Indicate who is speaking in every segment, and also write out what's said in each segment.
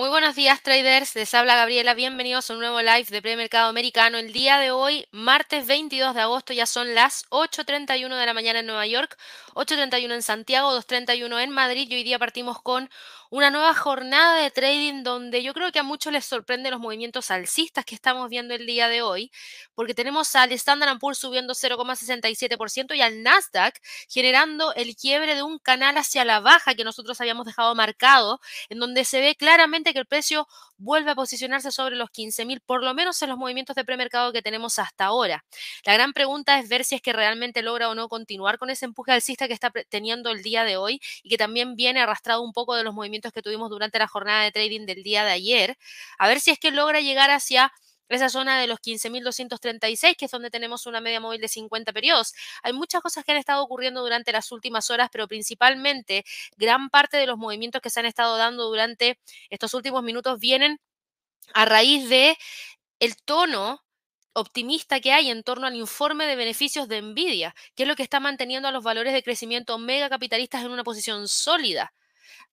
Speaker 1: Muy buenos días traders, les habla Gabriela, bienvenidos a un nuevo live de premercado americano. El día de hoy, martes 22 de agosto, ya son las 8.31 de la mañana en Nueva York, 8.31 en Santiago, 2.31 en Madrid y hoy día partimos con una nueva jornada de trading donde yo creo que a muchos les sorprende los movimientos alcistas que estamos viendo el día de hoy, porque tenemos al Standard Poor's subiendo 0,67% y al Nasdaq generando el quiebre de un canal hacia la baja que nosotros habíamos dejado marcado, en donde se ve claramente que el precio vuelve a posicionarse sobre los 15.000, por lo menos en los movimientos de premercado que tenemos hasta ahora. La gran pregunta es ver si es que realmente logra o no continuar con ese empuje alcista que está teniendo el día de hoy y que también viene arrastrado un poco de los movimientos que tuvimos durante la jornada de trading del día de ayer, a ver si es que logra llegar hacia esa zona de los 15.236, que es donde tenemos una media móvil de 50 periodos. Hay muchas cosas que han estado ocurriendo durante las últimas horas, pero principalmente gran parte de los movimientos que se han estado dando durante estos últimos minutos vienen a raíz de el tono optimista que hay en torno al informe de beneficios de Nvidia, que es lo que está manteniendo a los valores de crecimiento mega capitalistas en una posición sólida.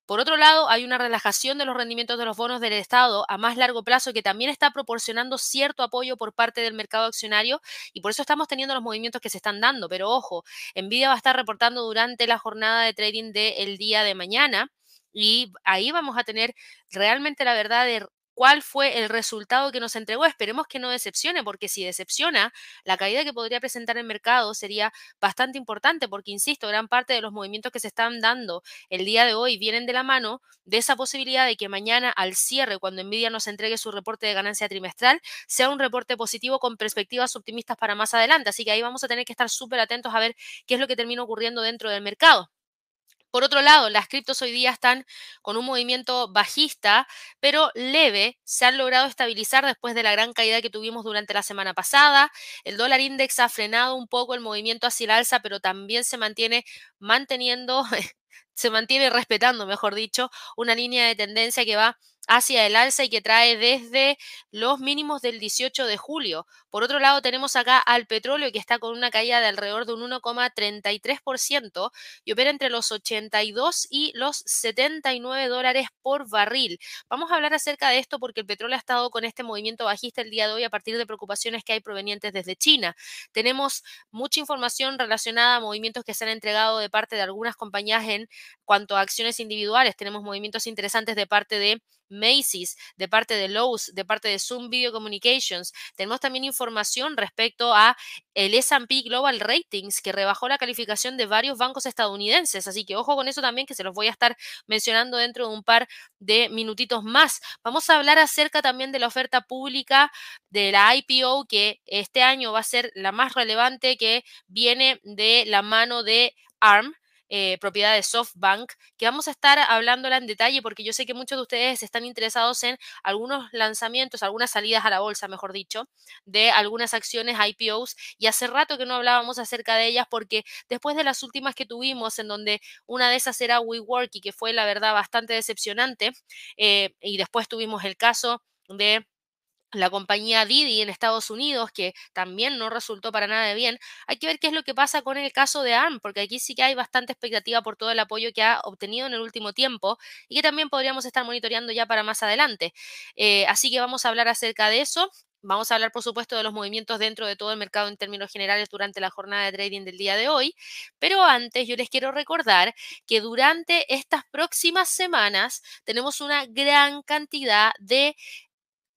Speaker 1: Por otro lado, hay una relajación de los rendimientos de los bonos del Estado a más largo plazo que también está proporcionando cierto apoyo por parte del mercado accionario y por eso estamos teniendo los movimientos que se están dando. Pero ojo, Nvidia va a estar reportando durante la jornada de trading del día de mañana y ahí vamos a tener realmente la verdad de cuál fue el resultado que nos entregó. Esperemos que no decepcione, porque si decepciona, la caída que podría presentar el mercado sería bastante importante, porque, insisto, gran parte de los movimientos que se están dando el día de hoy vienen de la mano de esa posibilidad de que mañana al cierre, cuando Nvidia nos entregue su reporte de ganancia trimestral, sea un reporte positivo con perspectivas optimistas para más adelante. Así que ahí vamos a tener que estar súper atentos a ver qué es lo que termina ocurriendo dentro del mercado. Por otro lado, las criptos hoy día están con un movimiento bajista, pero leve. Se han logrado estabilizar después de la gran caída que tuvimos durante la semana pasada. El dólar index ha frenado un poco el movimiento hacia el alza, pero también se mantiene manteniendo, se mantiene respetando, mejor dicho, una línea de tendencia que va hacia el alza y que trae desde los mínimos del 18 de julio. Por otro lado, tenemos acá al petróleo que está con una caída de alrededor de un 1,33% y opera entre los 82 y los 79 dólares por barril. Vamos a hablar acerca de esto porque el petróleo ha estado con este movimiento bajista el día de hoy a partir de preocupaciones que hay provenientes desde China. Tenemos mucha información relacionada a movimientos que se han entregado de parte de algunas compañías en cuanto a acciones individuales. Tenemos movimientos interesantes de parte de Macy's, de parte de Lowe's, de parte de Zoom Video Communications. Tenemos también información respecto a el S&P Global Ratings que rebajó la calificación de varios bancos estadounidenses, así que ojo con eso también que se los voy a estar mencionando dentro de un par de minutitos más. Vamos a hablar acerca también de la oferta pública de la IPO que este año va a ser la más relevante que viene de la mano de ARM eh, propiedad de SoftBank, que vamos a estar hablándola en detalle porque yo sé que muchos de ustedes están interesados en algunos lanzamientos, algunas salidas a la bolsa, mejor dicho, de algunas acciones IPOs y hace rato que no hablábamos acerca de ellas porque después de las últimas que tuvimos en donde una de esas era WeWork y que fue la verdad bastante decepcionante eh, y después tuvimos el caso de la compañía Didi en Estados Unidos, que también no resultó para nada de bien. Hay que ver qué es lo que pasa con el caso de ARM, porque aquí sí que hay bastante expectativa por todo el apoyo que ha obtenido en el último tiempo y que también podríamos estar monitoreando ya para más adelante. Eh, así que vamos a hablar acerca de eso. Vamos a hablar, por supuesto, de los movimientos dentro de todo el mercado en términos generales durante la jornada de trading del día de hoy. Pero antes, yo les quiero recordar que durante estas próximas semanas tenemos una gran cantidad de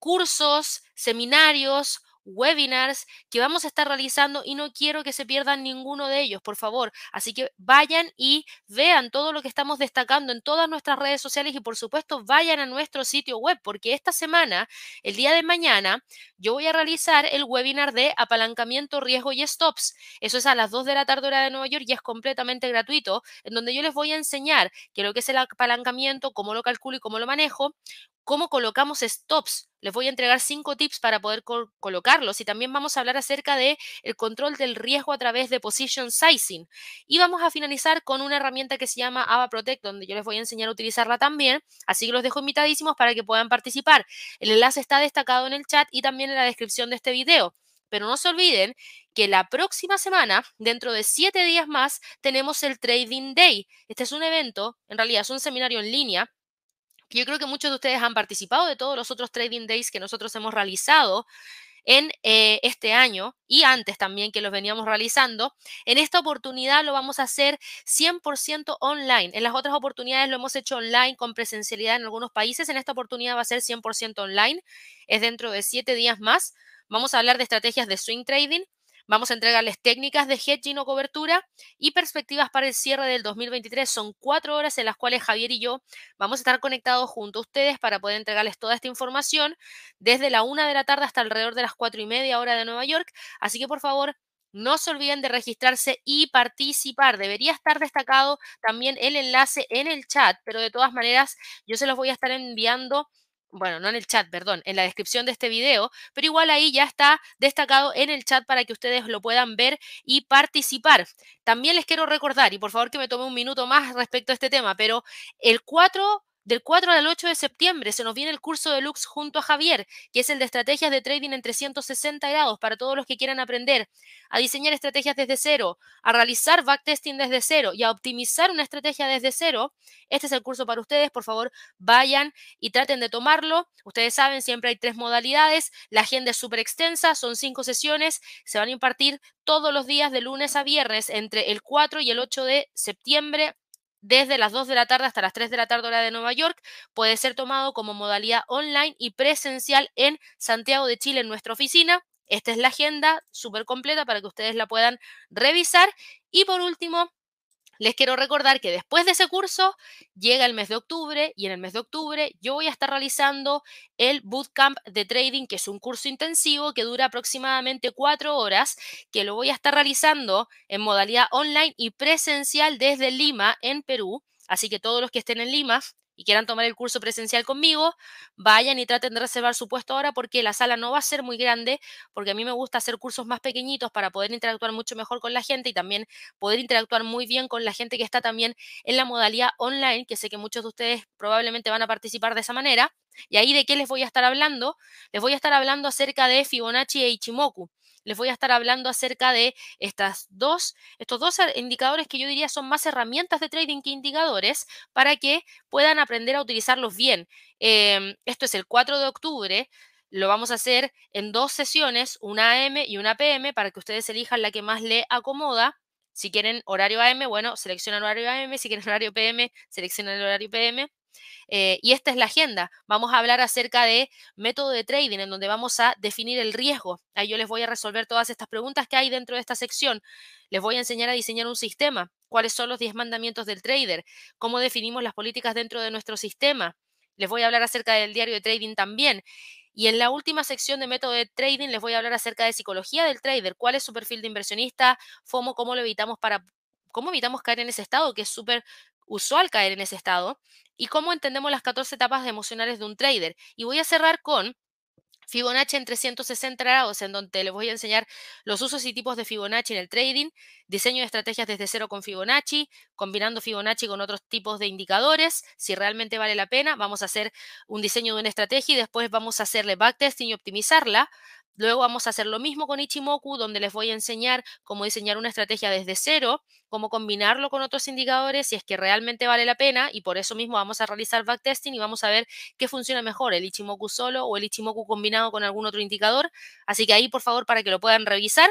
Speaker 1: cursos, seminarios, webinars que vamos a estar realizando y no quiero que se pierdan ninguno de ellos, por favor. Así que vayan y vean todo lo que estamos destacando en todas nuestras redes sociales y por supuesto vayan a nuestro sitio web porque esta semana, el día de mañana, yo voy a realizar el webinar de apalancamiento, riesgo y stops. Eso es a las 2 de la tarde hora de Nueva York y es completamente gratuito, en donde yo les voy a enseñar qué es lo que es el apalancamiento, cómo lo calculo y cómo lo manejo, cómo colocamos stops les voy a entregar cinco tips para poder colocarlos y también vamos a hablar acerca de el control del riesgo a través de position sizing. Y vamos a finalizar con una herramienta que se llama Ava Protect, donde yo les voy a enseñar a utilizarla también. Así que los dejo invitadísimos para que puedan participar. El enlace está destacado en el chat y también en la descripción de este video. Pero no se olviden que la próxima semana, dentro de siete días más, tenemos el Trading Day. Este es un evento, en realidad es un seminario en línea yo creo que muchos de ustedes han participado de todos los otros trading days que nosotros hemos realizado en eh, este año y antes también que los veníamos realizando. En esta oportunidad lo vamos a hacer 100% online. En las otras oportunidades lo hemos hecho online con presencialidad en algunos países. En esta oportunidad va a ser 100% online. Es dentro de siete días más. Vamos a hablar de estrategias de swing trading, Vamos a entregarles técnicas de hedging o cobertura y perspectivas para el cierre del 2023. Son cuatro horas en las cuales Javier y yo vamos a estar conectados junto a ustedes para poder entregarles toda esta información desde la una de la tarde hasta alrededor de las cuatro y media hora de Nueva York. Así que por favor, no se olviden de registrarse y participar. Debería estar destacado también el enlace en el chat, pero de todas maneras yo se los voy a estar enviando bueno, no en el chat, perdón, en la descripción de este video, pero igual ahí ya está destacado en el chat para que ustedes lo puedan ver y participar. También les quiero recordar, y por favor que me tome un minuto más respecto a este tema, pero el 4 del 4 al 8 de septiembre se nos viene el curso de Lux junto a Javier, que es el de estrategias de trading en 360 grados para todos los que quieran aprender a diseñar estrategias desde cero, a realizar backtesting desde cero y a optimizar una estrategia desde cero. Este es el curso para ustedes. Por favor, vayan y traten de tomarlo. Ustedes saben, siempre hay tres modalidades. La agenda es súper extensa, son cinco sesiones. Se van a impartir todos los días de lunes a viernes entre el 4 y el 8 de septiembre desde las 2 de la tarde hasta las 3 de la tarde hora de Nueva York. Puede ser tomado como modalidad online y presencial en Santiago de Chile en nuestra oficina. Esta es la agenda súper completa para que ustedes la puedan revisar. Y por último, les quiero recordar que después de ese curso llega el mes de octubre y en el mes de octubre yo voy a estar realizando el Bootcamp de Trading, que es un curso intensivo que dura aproximadamente cuatro horas, que lo voy a estar realizando en modalidad online y presencial desde Lima, en Perú. Así que todos los que estén en Lima y quieran tomar el curso presencial conmigo, vayan y traten de reservar su puesto ahora porque la sala no va a ser muy grande, porque a mí me gusta hacer cursos más pequeñitos para poder interactuar mucho mejor con la gente y también poder interactuar muy bien con la gente que está también en la modalidad online, que sé que muchos de ustedes probablemente van a participar de esa manera. Y ahí de qué les voy a estar hablando? Les voy a estar hablando acerca de Fibonacci e Ichimoku les voy a estar hablando acerca de estas dos, estos dos indicadores que yo diría son más herramientas de trading que indicadores para que puedan aprender a utilizarlos bien. Em, esto es el 4 de octubre. Lo vamos a hacer en dos sesiones, una AM y una PM, para que ustedes elijan la que más le acomoda. Si quieren horario AM, bueno, seleccionan horario AM. Si quieren horario PM, seleccionan el horario PM. Eh, y esta es la agenda. Vamos a hablar acerca de método de trading, en donde vamos a definir el riesgo. Ahí yo les voy a resolver todas estas preguntas que hay dentro de esta sección. Les voy a enseñar a diseñar un sistema. ¿Cuáles son los 10 mandamientos del trader? ¿Cómo definimos las políticas dentro de nuestro sistema? Les voy a hablar acerca del diario de trading también. Y en la última sección de método de trading les voy a hablar acerca de psicología del trader, cuál es su perfil de inversionista, FOMO, cómo lo evitamos para cómo evitamos caer en ese estado, que es súper usual caer en ese estado, y cómo entendemos las 14 etapas emocionales de un trader. Y voy a cerrar con Fibonacci en 360 grados, en donde les voy a enseñar los usos y tipos de Fibonacci en el trading, diseño de estrategias desde cero con Fibonacci, combinando Fibonacci con otros tipos de indicadores, si realmente vale la pena, vamos a hacer un diseño de una estrategia y después vamos a hacerle backtesting y optimizarla Luego vamos a hacer lo mismo con Ichimoku, donde les voy a enseñar cómo diseñar una estrategia desde cero, cómo combinarlo con otros indicadores, si es que realmente vale la pena, y por eso mismo vamos a realizar backtesting y vamos a ver qué funciona mejor, el Ichimoku solo o el Ichimoku combinado con algún otro indicador. Así que ahí, por favor, para que lo puedan revisar.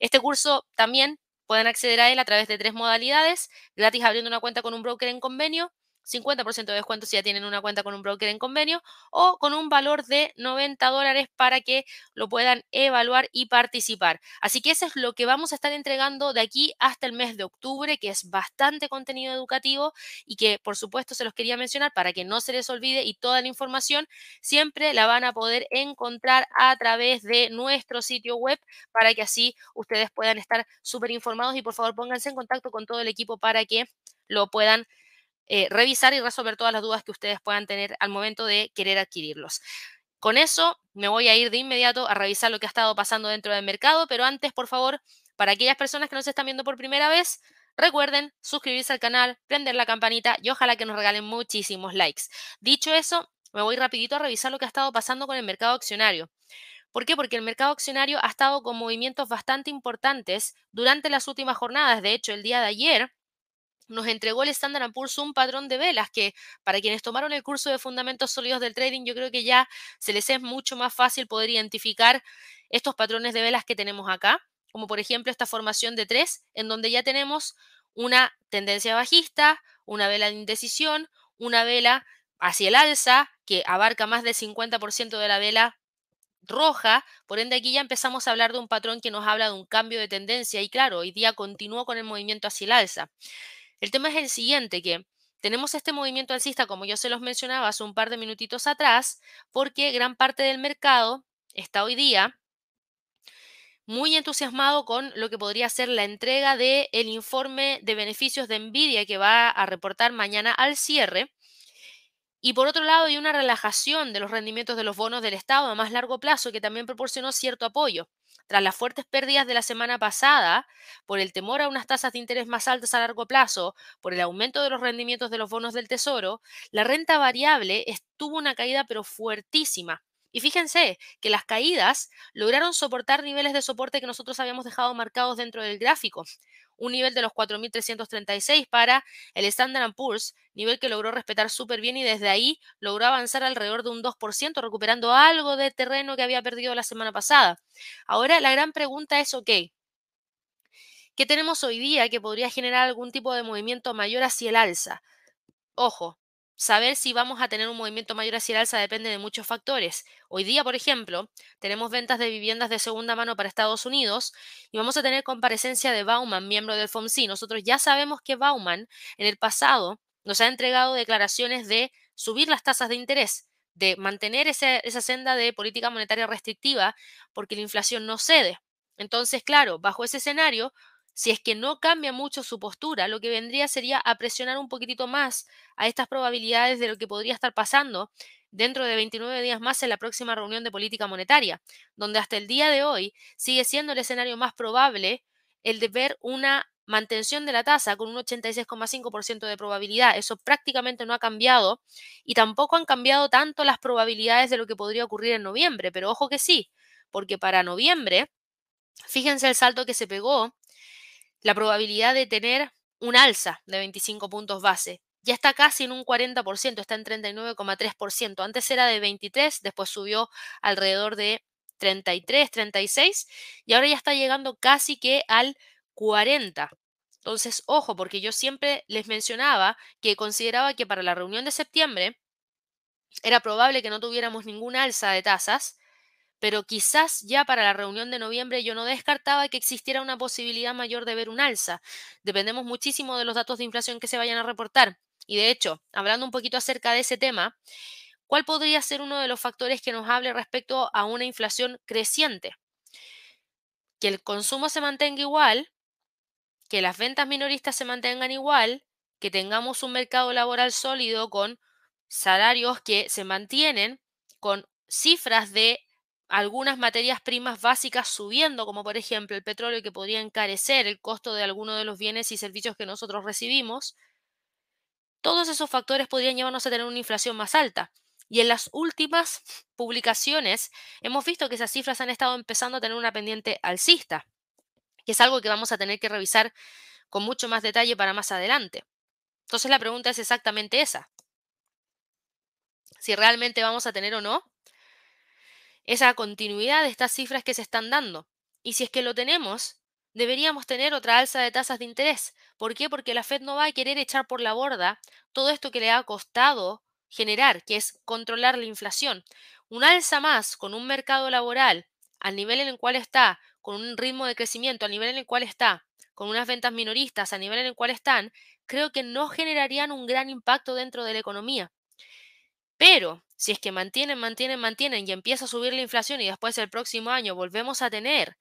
Speaker 1: Este curso también pueden acceder a él a través de tres modalidades, gratis abriendo una cuenta con un broker en convenio, 50% de descuento si ya tienen una cuenta con un broker en convenio o con un valor de 90 dólares para que lo puedan evaluar y participar. Así que eso es lo que vamos a estar entregando de aquí hasta el mes de octubre, que es bastante contenido educativo y que por supuesto se los quería mencionar para que no se les olvide y toda la información siempre la van a poder encontrar a través de nuestro sitio web para que así ustedes puedan estar súper informados y por favor pónganse en contacto con todo el equipo para que lo puedan eh, revisar y resolver todas las dudas que ustedes puedan tener al momento de querer adquirirlos. Con eso me voy a ir de inmediato a revisar lo que ha estado pasando dentro del mercado, pero antes, por favor, para aquellas personas que nos están viendo por primera vez, recuerden suscribirse al canal, prender la campanita y ojalá que nos regalen muchísimos likes. Dicho eso, me voy rapidito a revisar lo que ha estado pasando con el mercado accionario. ¿Por qué? Porque el mercado accionario ha estado con movimientos bastante importantes durante las últimas jornadas. De hecho, el día de ayer nos entregó el Standard Poor's un patrón de velas que para quienes tomaron el curso de fundamentos sólidos del trading, yo creo que ya se les es mucho más fácil poder identificar estos patrones de velas que tenemos acá, como por ejemplo esta formación de tres, en donde ya tenemos una tendencia bajista, una vela de indecisión, una vela hacia el alza que abarca más del 50% de la vela roja, por ende aquí ya empezamos a hablar de un patrón que nos habla de un cambio de tendencia y claro, hoy día continuó con el movimiento hacia el alza. El tema es el siguiente, que tenemos este movimiento alcista, como yo se los mencionaba hace un par de minutitos atrás, porque gran parte del mercado está hoy día muy entusiasmado con lo que podría ser la entrega del el informe de beneficios de Nvidia que va a reportar mañana al cierre y por otro lado, hay una relajación de los rendimientos de los bonos del Estado a más largo plazo que también proporcionó cierto apoyo. Tras las fuertes pérdidas de la semana pasada, por el temor a unas tasas de interés más altas a largo plazo, por el aumento de los rendimientos de los bonos del Tesoro, la renta variable estuvo una caída pero fuertísima. Y fíjense que las caídas lograron soportar niveles de soporte que nosotros habíamos dejado marcados dentro del gráfico un nivel de los 4.336 para el Standard Poor's, nivel que logró respetar súper bien y desde ahí logró avanzar alrededor de un 2%, recuperando algo de terreno que había perdido la semana pasada. Ahora la gran pregunta es, ok, ¿qué tenemos hoy día que podría generar algún tipo de movimiento mayor hacia el alza? Ojo, Saber si vamos a tener un movimiento mayor hacia el alza depende de muchos factores. Hoy día, por ejemplo, tenemos ventas de viviendas de segunda mano para Estados Unidos y vamos a tener comparecencia de Bauman, miembro del FOMC. Nosotros ya sabemos que Bauman en el pasado nos ha entregado declaraciones de subir las tasas de interés, de mantener esa senda de política monetaria restrictiva porque la inflación no cede. Entonces, claro, bajo ese escenario, si es que no cambia mucho su postura, lo que vendría sería a presionar un poquitito más a estas probabilidades de lo que podría estar pasando dentro de 29 días más en la próxima reunión de política monetaria, donde hasta el día de hoy sigue siendo el escenario más probable el de ver una mantención de la tasa con un 86,5% de probabilidad. Eso prácticamente no ha cambiado y tampoco han cambiado tanto las probabilidades de lo que podría ocurrir en noviembre, pero ojo que sí, porque para noviembre, fíjense el salto que se pegó la probabilidad de tener un alza de 25 puntos base. Ya está casi en un 40%, está en 39,3%. Antes era de 23, después subió alrededor de 33, 36 y ahora ya está llegando casi que al 40. Entonces, ojo, porque yo siempre les mencionaba que consideraba que para la reunión de septiembre era probable que no tuviéramos ninguna alza de tasas pero quizás ya para la reunión de noviembre yo no descartaba que existiera una posibilidad mayor de ver un alza. Dependemos muchísimo de los datos de inflación que se vayan a reportar. Y de hecho, hablando un poquito acerca de ese tema, ¿cuál podría ser uno de los factores que nos hable respecto a una inflación creciente? Que el consumo se mantenga igual, que las ventas minoristas se mantengan igual, que tengamos un mercado laboral sólido con salarios que se mantienen, con cifras de algunas materias primas básicas subiendo, como por ejemplo el petróleo que podría encarecer el costo de algunos de los bienes y servicios que nosotros recibimos, todos esos factores podrían llevarnos a tener una inflación más alta. Y en las últimas publicaciones hemos visto que esas cifras han estado empezando a tener una pendiente alcista, que es algo que vamos a tener que revisar con mucho más detalle para más adelante. Entonces la pregunta es exactamente esa. Si realmente vamos a tener o no esa continuidad de estas cifras que se están dando. Y si es que lo tenemos, deberíamos tener otra alza de tasas de interés. ¿Por qué? Porque la Fed no va a querer echar por la borda todo esto que le ha costado generar, que es controlar la inflación. Un alza más con un mercado laboral al nivel en el cual está, con un ritmo de crecimiento al nivel en el cual está, con unas ventas minoristas al nivel en el cual están, creo que no generarían un gran impacto dentro de la economía. Pero si es que mantienen, mantienen, mantienen y empieza a subir la inflación y después el próximo año volvemos a tener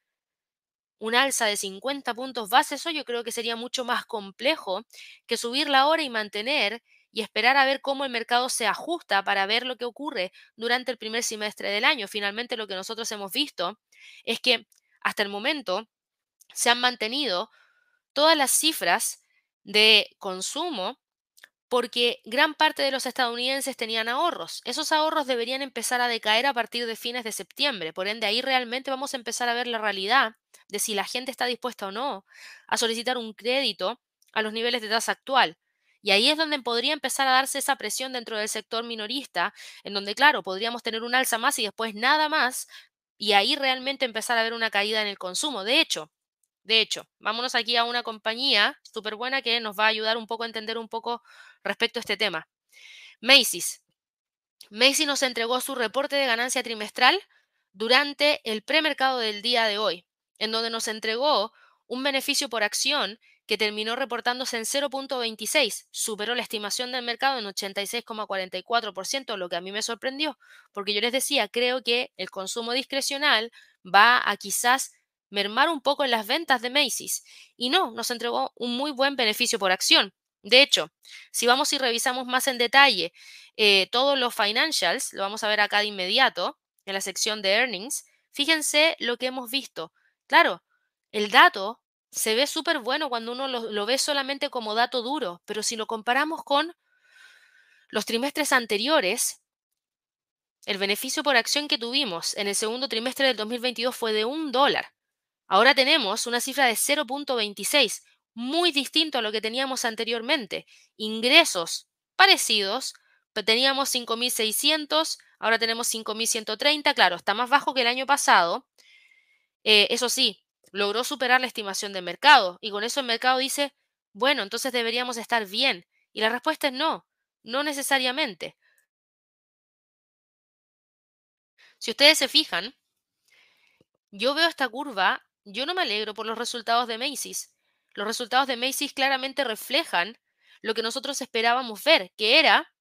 Speaker 1: un alza de 50 puntos base, eso yo creo que sería mucho más complejo que subirla ahora y mantener y esperar a ver cómo el mercado se ajusta para ver lo que ocurre durante el primer semestre del año. Finalmente, lo que nosotros hemos visto es que hasta el momento se han mantenido todas las cifras de consumo porque gran parte de los estadounidenses tenían ahorros. Esos ahorros deberían empezar a decaer a partir de fines de septiembre. Por ende, ahí realmente vamos a empezar a ver la realidad de si la gente está dispuesta o no a solicitar un crédito a los niveles de tasa actual. Y ahí es donde podría empezar a darse esa presión dentro del sector minorista, en donde, claro, podríamos tener un alza más y después nada más, y ahí realmente empezar a ver una caída en el consumo. De hecho, de hecho, vámonos aquí a una compañía súper buena que nos va a ayudar un poco a entender un poco respecto a este tema. Macy's. Macy's nos entregó su reporte de ganancia trimestral durante el premercado del día de hoy, en donde nos entregó un beneficio por acción que terminó reportándose en 0.26, superó la estimación del mercado en 86,44%, lo que a mí me sorprendió, porque yo les decía, creo que el consumo discrecional va a quizás mermar un poco en las ventas de Macy's. Y no, nos entregó un muy buen beneficio por acción. De hecho, si vamos y revisamos más en detalle eh, todos los financials, lo vamos a ver acá de inmediato, en la sección de earnings, fíjense lo que hemos visto. Claro, el dato se ve súper bueno cuando uno lo, lo ve solamente como dato duro, pero si lo comparamos con los trimestres anteriores, el beneficio por acción que tuvimos en el segundo trimestre del 2022 fue de un dólar. Ahora tenemos una cifra de 0.26, muy distinto a lo que teníamos anteriormente. Ingresos parecidos, teníamos 5.600, ahora tenemos 5.130, claro, está más bajo que el año pasado. Eh, eso sí, logró superar la estimación del mercado y con eso el mercado dice, bueno, entonces deberíamos estar bien. Y la respuesta es no, no necesariamente. Si ustedes se fijan, yo veo esta curva yo no me alegro por los resultados de Macy's. Los resultados de Macy's claramente reflejan lo que nosotros esperábamos ver, que era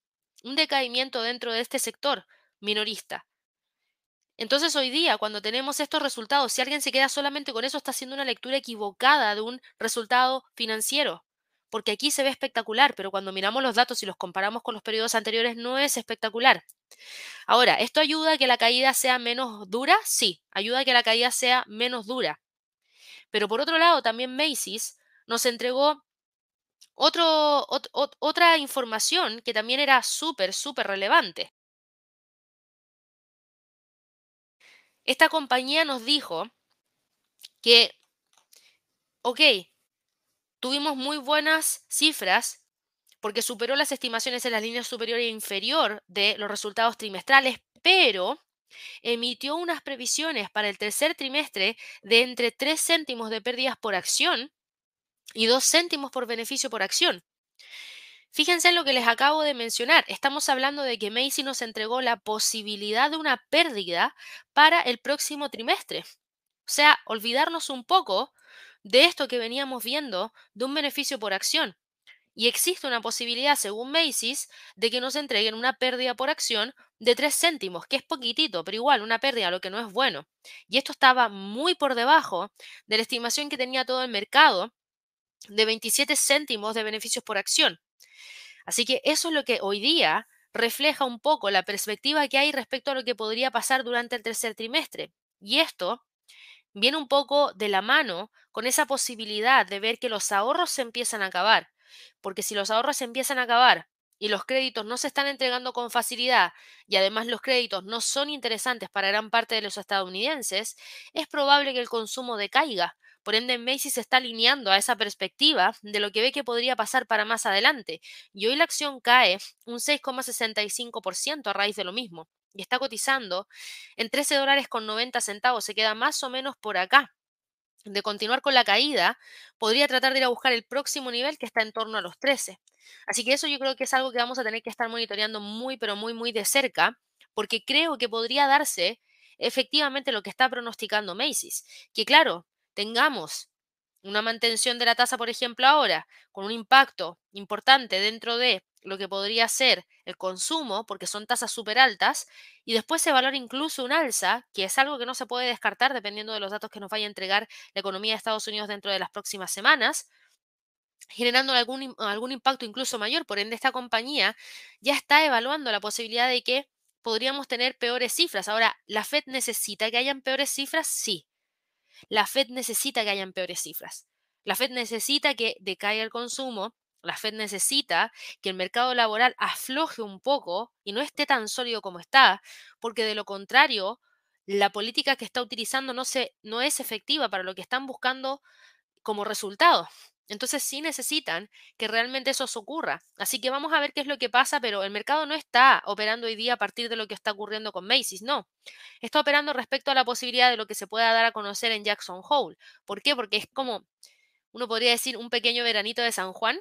Speaker 1: un decaimiento dentro de este sector minorista. Entonces hoy día, cuando tenemos estos resultados, si alguien se queda solamente con eso, está haciendo una lectura equivocada de un resultado financiero, porque aquí se ve espectacular, pero cuando miramos los datos y los comparamos con los periodos anteriores, no es espectacular. Ahora, ¿esto ayuda a que la caída sea menos dura? Sí, ayuda a que la caída sea menos dura. Pero por otro lado, también Macy's nos entregó otra información que también era súper, súper relevante. Esta compañía nos dijo que, ok, tuvimos muy buenas cifras porque superó las estimaciones en la línea superior e inferior de los resultados trimestrales, pero emitió unas previsiones para el tercer trimestre de entre 3 céntimos de pérdidas por acción y 2 céntimos por beneficio por acción. Fíjense en lo que les acabo de mencionar. Estamos hablando de que Macy nos entregó la posibilidad de una pérdida para el próximo trimestre. O sea, olvidarnos un poco de esto que veníamos viendo de un beneficio por acción. Y existe una posibilidad, según Macy's, de que nos entreguen una pérdida por acción de 3 céntimos, que es poquitito, pero igual una pérdida, lo que no es bueno. Y esto estaba muy por debajo de la estimación que tenía todo el mercado de 27 céntimos de beneficios por acción. Así que eso es lo que hoy día refleja un poco la perspectiva que hay respecto a lo que podría pasar durante el tercer trimestre. Y esto viene un poco de la mano con esa posibilidad de ver que los ahorros se empiezan a acabar porque si los ahorros empiezan a acabar y los créditos no se están entregando con facilidad y además los créditos no son interesantes para gran parte de los estadounidenses, es probable que el consumo decaiga. Por ende, Macy's se está alineando a esa perspectiva de lo que ve que podría pasar para más adelante. Y hoy la acción cae un 6,65% a raíz de lo mismo. Y está cotizando en 13 dólares con 90 centavos. Se queda más o menos por acá de continuar con la caída, podría tratar de ir a buscar el próximo nivel que está en torno a los 13. Así que eso yo creo que es algo que vamos a tener que estar monitoreando muy, pero muy, muy de cerca, porque creo que podría darse efectivamente lo que está pronosticando Macy's, que claro, tengamos una mantención de la tasa, por ejemplo, ahora, con un impacto importante dentro de lo que podría ser el consumo, porque son tasas súper altas, y después se valora incluso un alza, que es algo que no se puede descartar dependiendo de los datos que nos vaya a entregar la economía de Estados Unidos dentro de las próximas semanas, generando algún, algún impacto incluso mayor. Por ende, esta compañía ya está evaluando la posibilidad de que podríamos tener peores cifras. Ahora, ¿la Fed necesita que hayan peores cifras? Sí. La Fed necesita que hayan peores cifras. La Fed necesita que decaiga el consumo. La Fed necesita que el mercado laboral afloje un poco y no esté tan sólido como está, porque de lo contrario, la política que está utilizando no, se, no es efectiva para lo que están buscando como resultado. Entonces sí necesitan que realmente eso ocurra. Así que vamos a ver qué es lo que pasa, pero el mercado no está operando hoy día a partir de lo que está ocurriendo con Macy's, no. Está operando respecto a la posibilidad de lo que se pueda dar a conocer en Jackson Hole. ¿Por qué? Porque es como, uno podría decir, un pequeño veranito de San Juan,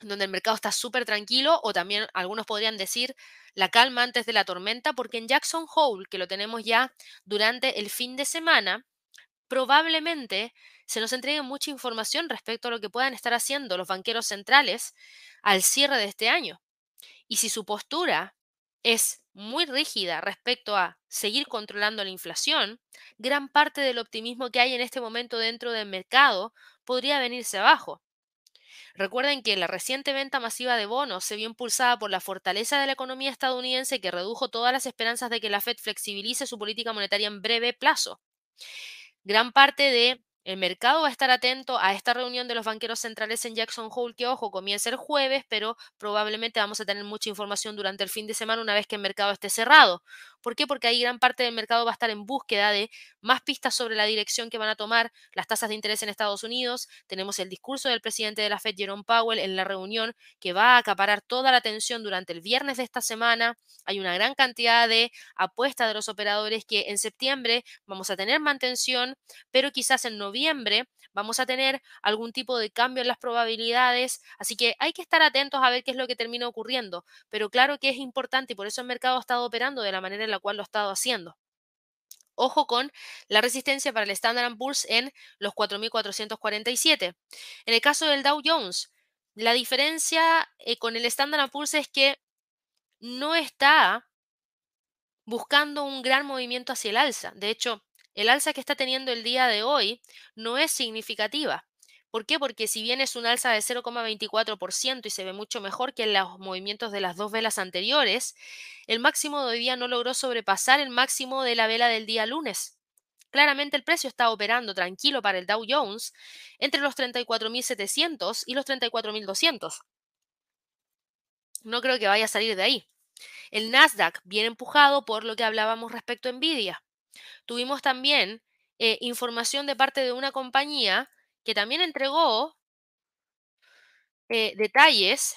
Speaker 1: donde el mercado está súper tranquilo, o también algunos podrían decir la calma antes de la tormenta, porque en Jackson Hole, que lo tenemos ya durante el fin de semana, probablemente se nos entregue mucha información respecto a lo que puedan estar haciendo los banqueros centrales al cierre de este año. Y si su postura es muy rígida respecto a seguir controlando la inflación, gran parte del optimismo que hay en este momento dentro del mercado podría venirse abajo. Recuerden que la reciente venta masiva de bonos se vio impulsada por la fortaleza de la economía estadounidense que redujo todas las esperanzas de que la Fed flexibilice su política monetaria en breve plazo. Gran parte de el mercado va a estar atento a esta reunión de los banqueros centrales en Jackson Hole, que ojo, comienza el jueves, pero probablemente vamos a tener mucha información durante el fin de semana una vez que el mercado esté cerrado. ¿Por qué? Porque ahí gran parte del mercado va a estar en búsqueda de más pistas sobre la dirección que van a tomar las tasas de interés en Estados Unidos. Tenemos el discurso del presidente de la Fed, Jerome Powell, en la reunión que va a acaparar toda la atención durante el viernes de esta semana. Hay una gran cantidad de apuestas de los operadores que en septiembre vamos a tener mantención, pero quizás en noviembre vamos a tener algún tipo de cambio en las probabilidades. Así que hay que estar atentos a ver qué es lo que termina ocurriendo. Pero claro que es importante y por eso el mercado ha estado operando de la manera la cual lo ha estado haciendo. Ojo con la resistencia para el Standard Poor's en los 4.447. En el caso del Dow Jones, la diferencia eh, con el Standard Poor's es que no está buscando un gran movimiento hacia el alza. De hecho, el alza que está teniendo el día de hoy no es significativa. ¿Por qué? Porque si bien es un alza de 0,24% y se ve mucho mejor que en los movimientos de las dos velas anteriores, el máximo de hoy día no logró sobrepasar el máximo de la vela del día lunes. Claramente el precio está operando tranquilo para el Dow Jones entre los 34.700 y los 34.200. No creo que vaya a salir de ahí. El Nasdaq viene empujado por lo que hablábamos respecto a Nvidia. Tuvimos también eh, información de parte de una compañía que también entregó eh, detalles.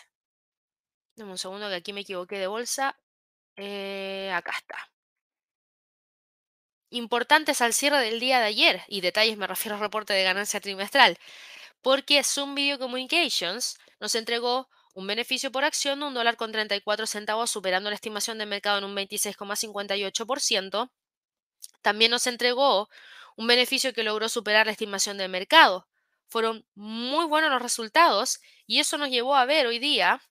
Speaker 1: Dame un segundo que aquí me equivoqué de bolsa. Eh, acá está. Importantes al cierre del día de ayer, y detalles me refiero al reporte de ganancia trimestral, porque Zoom Video Communications nos entregó un beneficio por acción de un dólar con 34 centavos, superando la estimación de mercado en un 26,58%. También nos entregó un beneficio que logró superar la estimación del mercado, fueron muy buenos los resultados y eso nos llevó a ver hoy día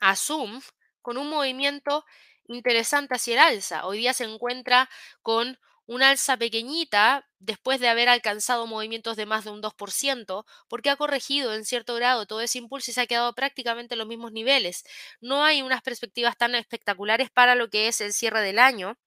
Speaker 1: a Zoom con un movimiento interesante hacia el alza. Hoy día se encuentra con un alza pequeñita después de haber alcanzado movimientos de más de un 2%, porque ha corregido en cierto grado todo ese impulso y se ha quedado prácticamente en los mismos niveles. No hay unas perspectivas tan espectaculares para lo que es el cierre del año,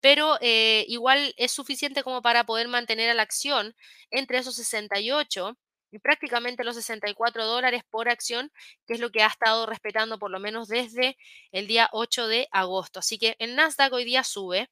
Speaker 1: pero eh, igual es suficiente como para poder mantener a la acción entre esos 68 y prácticamente los 64 dólares por acción, que es lo que ha estado respetando por lo menos desde el día 8 de agosto. Así que el Nasdaq hoy día sube.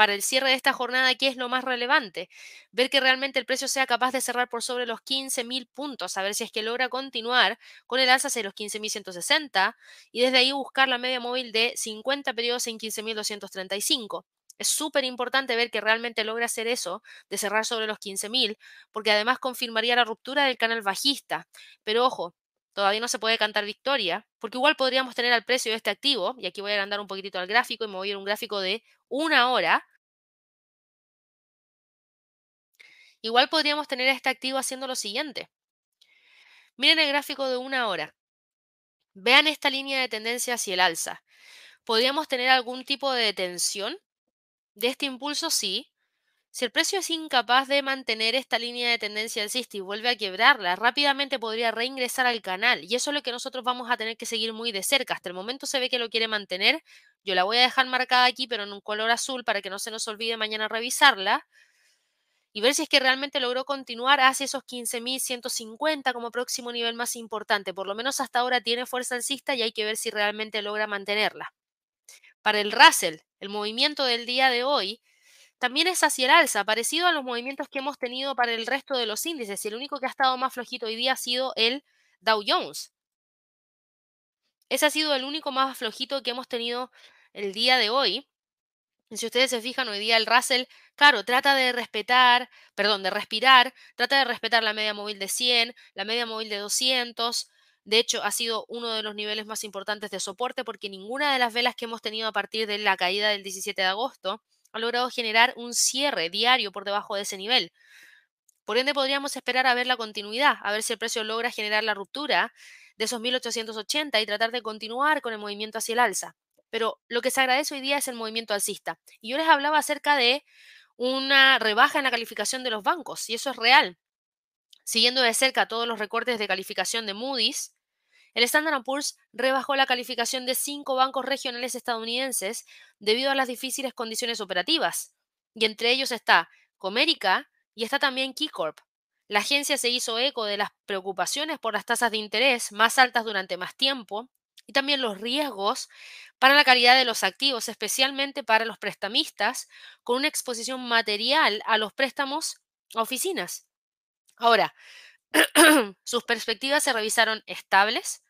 Speaker 1: Para el cierre de esta jornada, ¿qué es lo más relevante? Ver que realmente el precio sea capaz de cerrar por sobre los 15.000 puntos, a ver si es que logra continuar con el alza hacia los 15.160 y desde ahí buscar la media móvil de 50 periodos en 15.235. Es súper importante ver que realmente logra hacer eso, de cerrar sobre los 15.000, porque además confirmaría la ruptura del canal bajista. Pero ojo, todavía no se puede cantar victoria, porque igual podríamos tener al precio de este activo, y aquí voy a agrandar un poquitito al gráfico y me voy a ir un gráfico de una hora. Igual podríamos tener este activo haciendo lo siguiente. Miren el gráfico de una hora. Vean esta línea de tendencia hacia el alza. Podríamos tener algún tipo de tensión de este impulso sí, Si el precio es incapaz de mantener esta línea de tendencia alcista y vuelve a quebrarla, rápidamente podría reingresar al canal. Y eso es lo que nosotros vamos a tener que seguir muy de cerca. Hasta el momento se ve que lo quiere mantener. Yo la voy a dejar marcada aquí, pero en un color azul para que no se nos olvide mañana revisarla. Y ver si es que realmente logró continuar hacia esos 15.150 como próximo nivel más importante. Por lo menos hasta ahora tiene fuerza alcista y hay que ver si realmente logra mantenerla. Para el Russell, el movimiento del día de hoy también es hacia el alza, parecido a los movimientos que hemos tenido para el resto de los índices. Y el único que ha estado más flojito hoy día ha sido el Dow Jones. Ese ha sido el único más flojito que hemos tenido el día de hoy. Si ustedes se fijan, hoy día el Russell, claro, trata de respetar, perdón, de respirar, trata de respetar la media móvil de 100, la media móvil de 200. De hecho, ha sido uno de los niveles más importantes de soporte porque ninguna de las velas que hemos tenido a partir de la caída del 17 de agosto ha logrado generar un cierre diario por debajo de ese nivel. Por ende, podríamos esperar a ver la continuidad, a ver si el precio logra generar la ruptura de esos 1880 y tratar de continuar con el movimiento hacia el alza. Pero lo que se agradece hoy día es el movimiento alcista. Y yo les hablaba acerca de una rebaja en la calificación de los bancos, y eso es real. Siguiendo de cerca todos los recortes de calificación de Moody's, el Standard Poor's rebajó la calificación de cinco bancos regionales estadounidenses debido a las difíciles condiciones operativas. Y entre ellos está Comerica y está también KeyCorp. La agencia se hizo eco de las preocupaciones por las tasas de interés más altas durante más tiempo y también los riesgos para la calidad de los activos, especialmente para los prestamistas, con una exposición material a los préstamos a oficinas. Ahora, sus perspectivas se revisaron estables,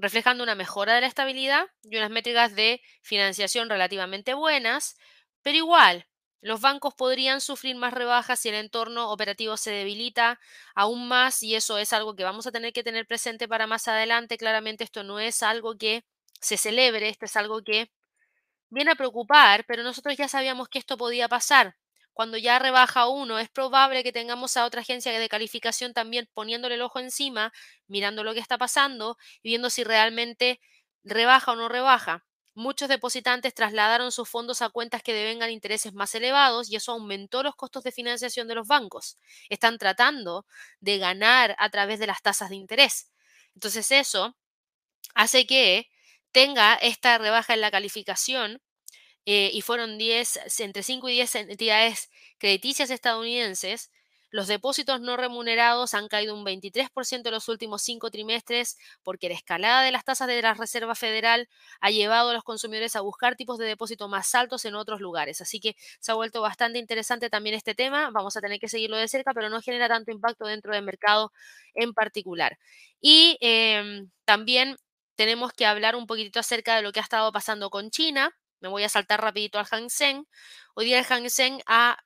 Speaker 1: reflejando una mejora de la estabilidad y unas métricas de financiación relativamente buenas, pero igual, los bancos podrían sufrir más rebajas si el entorno operativo se debilita aún más y eso es algo que vamos a tener que tener presente para más adelante. Claramente esto no es algo que se celebre, esto es algo que viene a preocupar, pero nosotros ya sabíamos que esto podía pasar cuando ya rebaja uno, es probable que tengamos a otra agencia de calificación también poniéndole el ojo encima, mirando lo que está pasando y viendo si realmente rebaja o no rebaja. Muchos depositantes trasladaron sus fondos a cuentas que devengan intereses más elevados y eso aumentó los costos de financiación de los bancos. Están tratando de ganar a través de las tasas de interés. Entonces eso hace que tenga esta rebaja en la calificación eh, y fueron 10, entre 5 y 10 entidades crediticias estadounidenses, los depósitos no remunerados han caído un 23% en los últimos cinco trimestres porque la escalada de las tasas de la Reserva Federal ha llevado a los consumidores a buscar tipos de depósito más altos en otros lugares. Así que se ha vuelto bastante interesante también este tema. Vamos a tener que seguirlo de cerca, pero no genera tanto impacto dentro del mercado en particular. Y em, también tenemos que hablar un poquitito acerca de lo que ha estado pasando con China. Me voy a saltar rapidito al Hang Seng. Hoy día el Hang Seng ha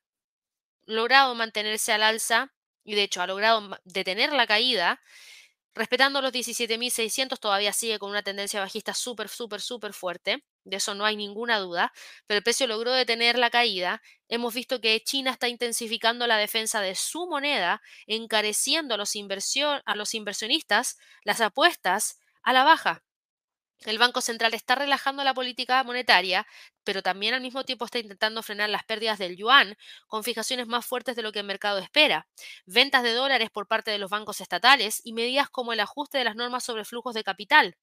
Speaker 1: logrado mantenerse al alza y de hecho ha logrado detener la caída. Respetando los 17.600 todavía sigue con una tendencia bajista súper, súper, súper fuerte. De eso no hay ninguna duda. Pero el precio logró detener la caída. Hemos visto que China está intensificando la defensa de su moneda, encareciendo a los, a los inversionistas las apuestas a la baja. El Banco Central está relajando la política monetaria, pero también al mismo tiempo está intentando frenar las pérdidas del yuan con fijaciones más fuertes de lo que el mercado espera, ventas de dólares por parte de los bancos estatales y medidas como el ajuste de las normas sobre flujos de capital.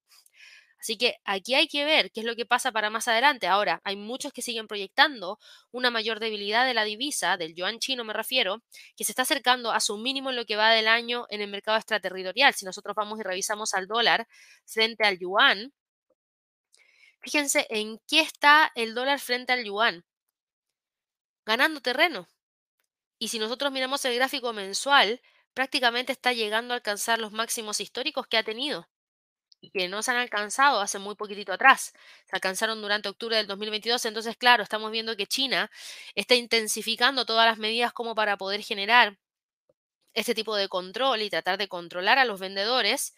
Speaker 1: Así que aquí hay que ver qué es lo que pasa para más adelante. Ahora, hay muchos que siguen proyectando una mayor debilidad de la divisa, del yuan chino me refiero, que se está acercando a su mínimo en lo que va del año en el mercado extraterritorial. Si nosotros vamos y revisamos al dólar frente al yuan, Fíjense en qué está el dólar frente al yuan. Ganando terreno. Y si nosotros miramos el gráfico mensual, prácticamente está llegando a alcanzar los máximos históricos que ha tenido y que no se han alcanzado hace muy poquitito atrás. Se alcanzaron durante octubre del 2022. Entonces, claro, estamos viendo que China está intensificando todas las medidas como para poder generar este tipo de control y tratar de controlar a los vendedores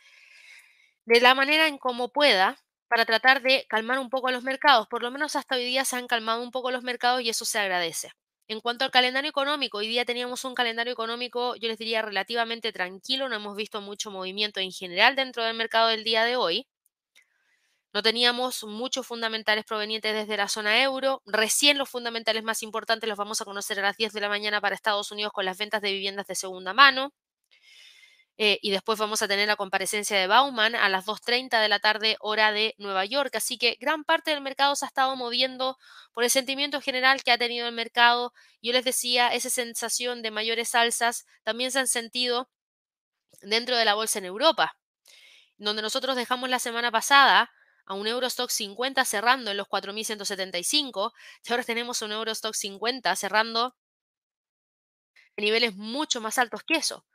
Speaker 1: de la manera en como pueda para tratar de calmar un poco los mercados. Por lo menos hasta hoy día se han calmado un poco los mercados y eso se agradece. En cuanto al calendario económico, hoy día teníamos un calendario económico, yo les diría, relativamente tranquilo, no hemos visto mucho movimiento en general dentro del mercado del día de hoy. No teníamos muchos fundamentales provenientes desde la zona euro. Recién los fundamentales más importantes los vamos a conocer a las 10 de la mañana para Estados Unidos con las ventas de viviendas de segunda mano. Eh, y después vamos a tener la comparecencia de Bauman a las 2.30 de la tarde hora de Nueva York. Así que gran parte del mercado se ha estado moviendo por el sentimiento general que ha tenido el mercado. Yo les decía, esa sensación de mayores alzas también se han sentido dentro de la bolsa en Europa, donde nosotros dejamos la semana pasada a un Eurostock 50 cerrando en los 4.175 y ahora tenemos un Eurostock 50 cerrando niveles mucho más altos que eso.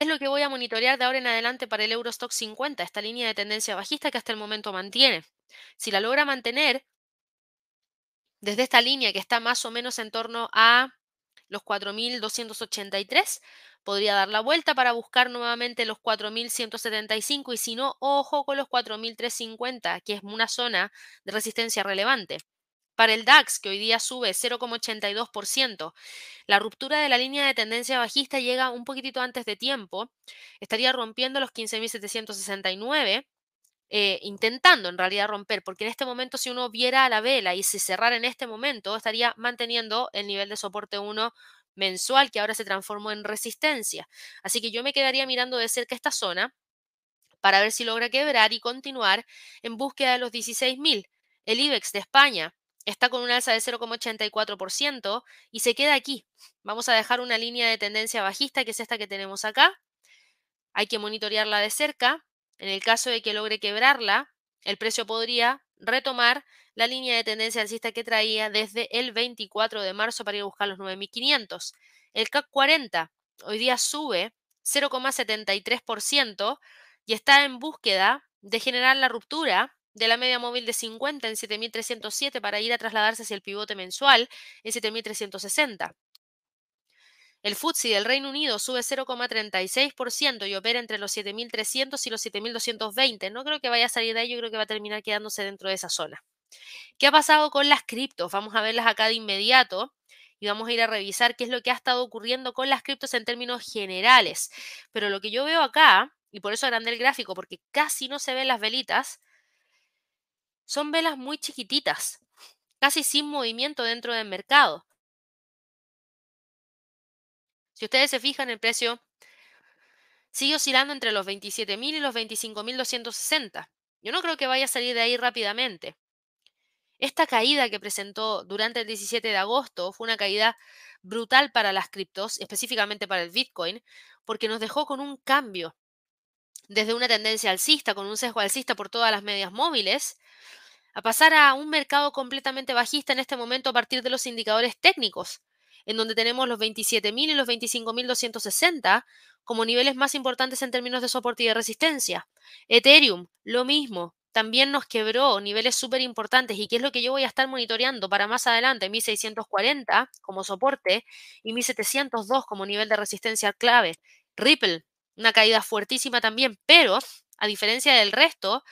Speaker 1: Es lo que voy a monitorear de ahora en adelante para el Eurostock 50, esta línea de tendencia bajista que hasta el momento mantiene. Si la logra mantener desde esta línea que está más o menos en torno a los 4.283, podría dar la vuelta para buscar nuevamente los 4.175 y si no, ojo con los 4.350, que es una zona de resistencia relevante. Para el DAX, que hoy día sube 0,82%, la ruptura de la línea de tendencia bajista llega un poquitito antes de tiempo, estaría rompiendo los 15.769. Eh, intentando en realidad romper, porque en este momento si uno viera a la vela y se cerrara en este momento, estaría manteniendo el nivel de soporte 1 mensual que ahora se transformó en resistencia. Así que yo me quedaría mirando de cerca esta zona para ver si logra quebrar y continuar en búsqueda de los 16.000. El IBEX de España está con un alza de 0,84% y se queda aquí. Vamos a dejar una línea de tendencia bajista, que es esta que tenemos acá. Hay que monitorearla de cerca. En el caso de que logre quebrarla, el precio podría retomar la línea de tendencia alcista que traía desde el 24 de marzo para ir a buscar los 9.500. El CAC 40 hoy día sube 0,73% y está en búsqueda de generar la ruptura de la media móvil de 50 en 7307 para ir a trasladarse hacia el pivote mensual en 7360. El FTSE del Reino Unido sube 0,36% y opera entre los 7.300 y los 7.220. No creo que vaya a salir de ahí, yo creo que va a terminar quedándose dentro de esa zona. ¿Qué ha pasado con las criptos? Vamos a verlas acá de inmediato y vamos a ir a revisar qué es lo que ha estado ocurriendo con las criptos en términos generales. Pero lo que yo veo acá, y por eso agrandé el gráfico, porque casi no se ven las velitas, son velas muy chiquititas, casi sin movimiento dentro del mercado. Si ustedes se fijan, el precio sigue oscilando entre los 27.000 y los 25.260. Yo no creo que vaya a salir de ahí rápidamente. Esta caída que presentó durante el 17 de agosto fue una caída brutal para las criptos, específicamente para el Bitcoin, porque nos dejó con un cambio desde una tendencia alcista, con un sesgo alcista por todas las medias móviles, a pasar a un mercado completamente bajista en este momento a partir de los indicadores técnicos, en donde tenemos los 27.000 y los 25.260 como niveles más importantes en términos de soporte y de resistencia. Ethereum, lo mismo, también nos quebró niveles súper importantes y que es lo que yo voy a estar monitoreando para más adelante, 1640 como soporte y 1702 como nivel de resistencia clave. Ripple, una caída fuertísima también, pero a diferencia del resto,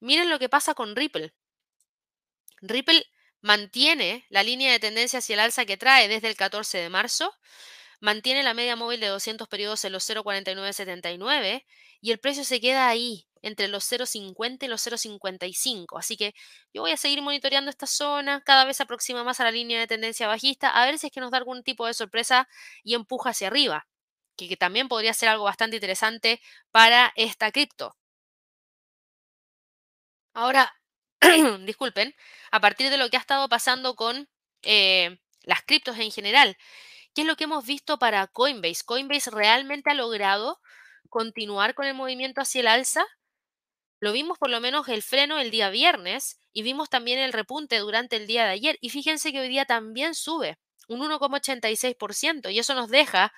Speaker 1: Miren lo que pasa con Ripple. Ripple mantiene la línea de tendencia hacia el alza que trae desde el 14 de marzo, mantiene la media móvil de 200 periodos en los 0,4979 y el precio se queda ahí entre los 0,50 y los 0,55. Así que yo voy a seguir monitoreando esta zona, cada vez se aproxima más a la línea de tendencia bajista, a ver si es que nos da algún tipo de sorpresa y empuja hacia arriba, que, también podría ser algo bastante interesante para esta cripto. Ahora, disculpen, a partir de lo que ha estado pasando con eh, las criptos en general, ¿qué es lo que hemos visto para Coinbase? ¿Coinbase realmente ha logrado continuar con el movimiento hacia el alza? Lo vimos por lo menos el freno el día viernes y vimos también el repunte durante el día de ayer. Y fíjense que hoy día también sube un 1,86% y eso nos deja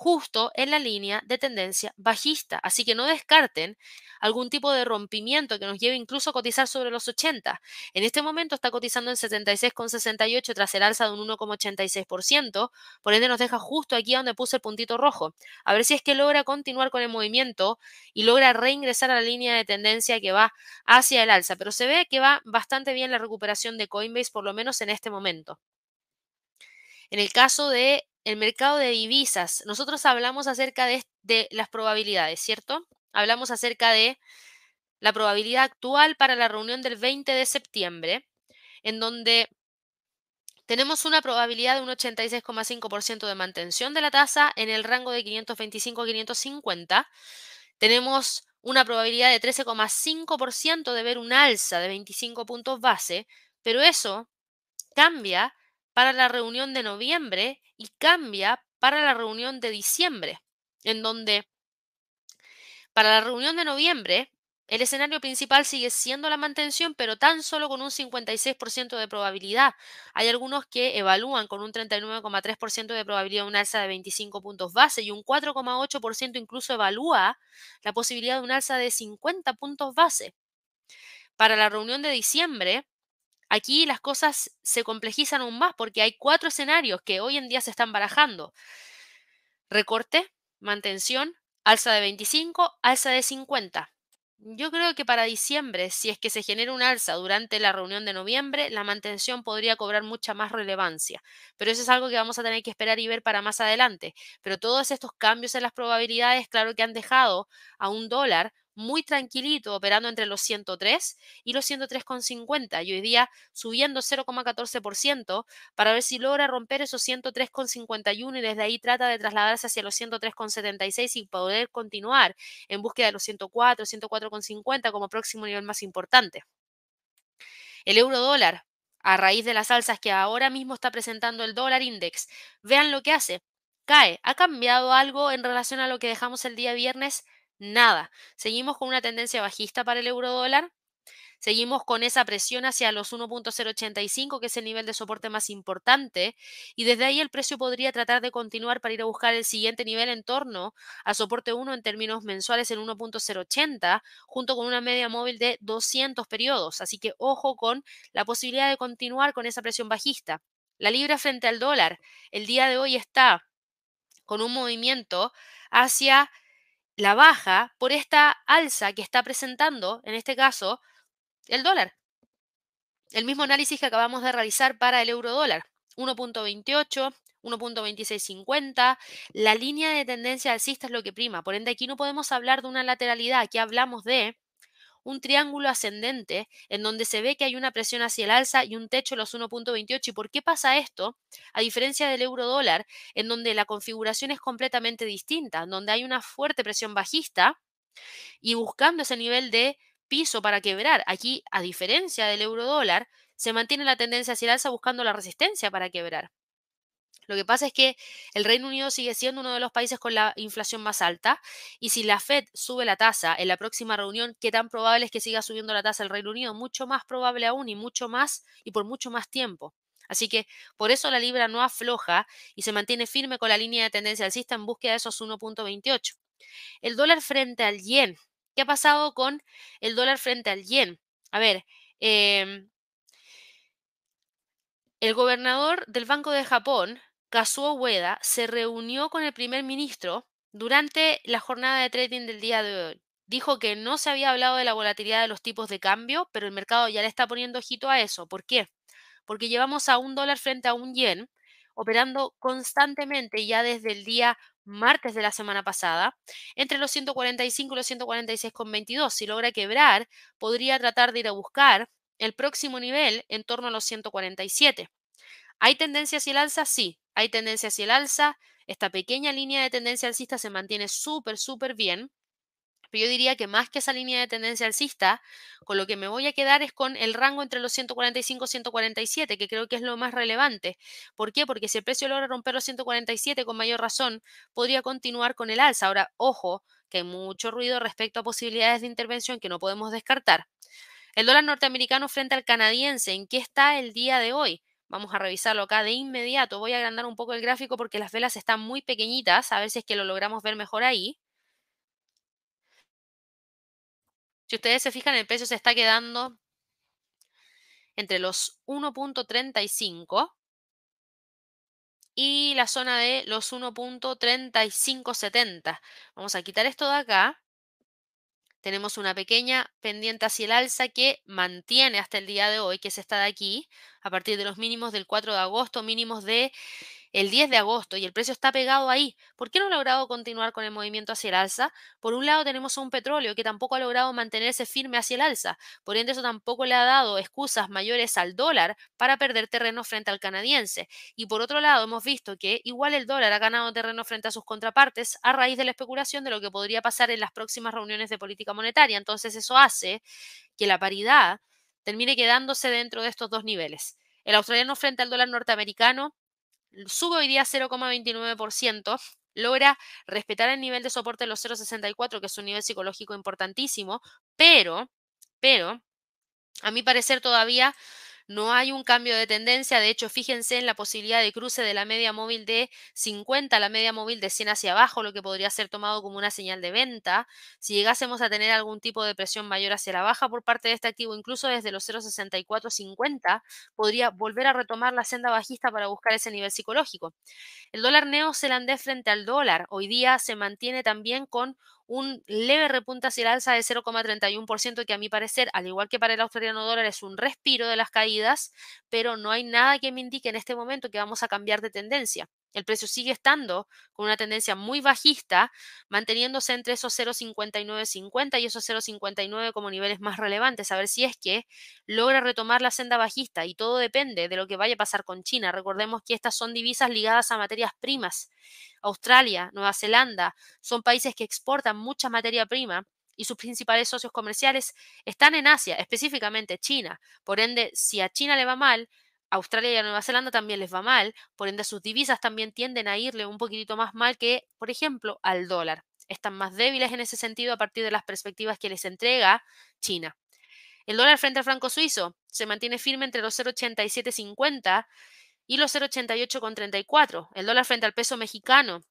Speaker 1: justo en la línea de tendencia bajista. Así que no descarten algún tipo de rompimiento que nos lleve incluso a cotizar sobre los 80. En este momento está cotizando en 76,68 tras el alza de un 1,86%, por ende nos deja justo aquí donde puse el puntito rojo. A ver si es que logra continuar con el movimiento y logra reingresar a la línea de tendencia que va hacia el alza. Pero se ve que va bastante bien la recuperación de Coinbase, por lo menos en este momento. En el caso de el mercado de divisas, nosotros hablamos acerca de, las probabilidades, ¿cierto? Hablamos acerca de la probabilidad actual para la reunión del 20 de septiembre, en donde tenemos una probabilidad de un 86,5% de mantención de la tasa en el rango de 525 a 550. Tenemos una probabilidad de 13,5% de ver un alza de 25 puntos base, pero eso cambia para la reunión de noviembre y cambia para la reunión de diciembre, en donde para la reunión de noviembre el escenario principal sigue siendo la mantención, pero tan solo con un 56% de probabilidad. Hay algunos que evalúan con un 39,3% de probabilidad un alza de 25 puntos base y un 4,8% incluso evalúa la posibilidad de un alza de 50 puntos base. Para la reunión de diciembre, aquí las cosas se complejizan aún más porque hay cuatro escenarios que hoy en día se están barajando. Recorte, mantención, alza de 25, alza de 50. Yo creo que para diciembre, si es que se genera un alza durante la reunión de noviembre, la mantención podría cobrar mucha más relevancia. Pero eso es algo que vamos a tener que esperar y ver para más adelante. Pero todos estos cambios en las probabilidades, claro que han dejado a un dólar muy tranquilito, operando entre los 103 y los 103,50 y hoy día subiendo 0,14% para ver si logra romper esos 103,51 y desde ahí trata de trasladarse hacia los 103,76 y poder continuar en búsqueda de los 104, 104,50 como próximo nivel más importante. El euro dólar, a raíz de las alzas que ahora mismo está presentando el dólar index, vean lo que hace. Cae. ¿Ha cambiado algo en relación a lo que dejamos el día viernes? Nada. Seguimos con una tendencia bajista para el euro dólar. Seguimos con esa presión hacia los 1.085, que es el nivel de soporte más importante, y desde ahí el precio podría tratar de continuar para ir a buscar el siguiente nivel en torno a soporte 1 en términos mensuales en 1.080, junto con una media móvil de 200 periodos. Así que ojo con la posibilidad de continuar con esa presión bajista. La libra frente al dólar el día de hoy está con un movimiento hacia la baja por esta alza que está presentando, en este caso, el dólar. El mismo análisis que acabamos de realizar para el euro dólar. 1.28, 1.2650. La línea de tendencia alcista es lo que prima. Por ende, aquí no podemos hablar de una lateralidad. Aquí hablamos de un triángulo ascendente en donde se ve que hay una presión hacia el alza y un techo los 1.28. ¿Y por qué pasa esto? A diferencia del euro dólar, en donde la configuración es completamente distinta, en donde hay una fuerte presión bajista y buscando ese nivel de piso para quebrar. Aquí, a diferencia del euro dólar, se mantiene la tendencia hacia el alza buscando la resistencia para quebrar. Lo que pasa es que el Reino Unido sigue siendo uno de los países con la inflación más alta y si la Fed sube la tasa en la próxima reunión, ¿qué tan probable es que siga subiendo la tasa el Reino Unido? Mucho más probable aún y mucho más y por mucho más tiempo. Así que por eso la libra no afloja y se mantiene firme con la línea de tendencia alcista en búsqueda de esos 1.28. El dólar frente al yen. ¿Qué ha pasado con el dólar frente al yen? A ver, em, el gobernador del Banco de Japón Kazuo Ueda se reunió con el primer ministro durante la jornada de trading del día de hoy. Dijo que no se había hablado de la volatilidad de los tipos de cambio, pero el mercado ya le está poniendo ojito a eso. ¿Por qué? Porque llevamos a un dólar frente a un yen operando constantemente ya desde el día martes de la semana pasada, entre los 145 y los 146,22. Si logra quebrar, podría tratar de ir a buscar el próximo nivel en torno a los 147. ¿Hay tendencia hacia el? Sí, hay tendencia hacia el alza. Esta pequeña línea de tendencia alcista se mantiene súper, súper bien. Pero yo diría que más que esa línea de tendencia alcista, con lo que me voy a quedar es con el rango entre los 145 y 147, que creo que es lo más relevante. ¿Por qué? Porque si el precio logra romper los 147 con mayor razón, podría continuar con el alza. Ahora, ojo, que hay mucho ruido respecto a posibilidades de intervención que no podemos descartar. El dólar norteamericano frente al canadiense, ¿en qué está el día de hoy? Vamos a revisarlo acá de inmediato. Voy a agrandar un poco el gráfico porque las velas están muy pequeñitas. A ver si es que lo logramos ver mejor ahí. Si ustedes se fijan, el precio se está quedando entre los 1.35 y la zona de los 1.3570. Vamos a quitar esto de acá tenemos una pequeña pendiente hacia el alza que mantiene hasta el día de hoy, que es esta de aquí, a partir de los mínimos del 4 de agosto, mínimos de el 10 de agosto y el precio está pegado ahí. ¿Por qué no ha logrado continuar con el movimiento hacia el alza? Por un lado tenemos un petróleo que tampoco ha logrado mantenerse firme hacia el alza. Por ende eso tampoco le ha dado excusas mayores al dólar para perder terreno frente al canadiense. Y por otro lado hemos visto que igual el dólar ha ganado terreno frente a sus contrapartes a raíz de la especulación de lo que podría pasar en las próximas reuniones de política monetaria. Entonces eso hace que la paridad termine quedándose dentro de estos dos niveles. El australiano frente al dólar norteamericano sube hoy día 0,29%, logra respetar el nivel de soporte de los 0,64, que es un nivel psicológico importantísimo, pero, pero, a mi parecer todavía no hay un cambio de tendencia, de hecho, fíjense en la posibilidad de cruce de la media móvil de 50 a la media móvil de 100 hacia abajo, lo que podría ser tomado como una señal de venta. Si llegásemos a tener algún tipo de presión mayor hacia la baja por parte de este activo, incluso desde los 0,6450, podría volver a retomar la senda bajista para buscar ese nivel psicológico. El dólar neozelandés frente al dólar hoy día se mantiene también con un leve repunte hacia el alza de 0,31% que a mi parecer, al igual que para el australiano dólar, es un respiro de las caídas, pero no hay nada que me indique en este momento que vamos a cambiar de tendencia. El precio sigue estando con una tendencia muy bajista, manteniéndose entre esos 0,5950 y esos 0,59 como niveles más relevantes, a ver si es que logra retomar la senda bajista y todo depende de lo que vaya a pasar con China. Recordemos que estas son divisas ligadas a materias primas Australia, Nueva Zelanda, son países que exportan mucha materia prima y sus principales socios comerciales están en Asia, específicamente China. Por ende, si a China le va mal, Australia y a Nueva Zelanda también les va mal, por ende sus divisas también tienden a irle un poquitito más mal que, por ejemplo, al dólar. Están más débiles en ese sentido a partir de las perspectivas que les entrega China. El dólar frente al franco suizo se mantiene firme entre los 0,8750 y los 0,88,34. El dólar frente al peso mexicano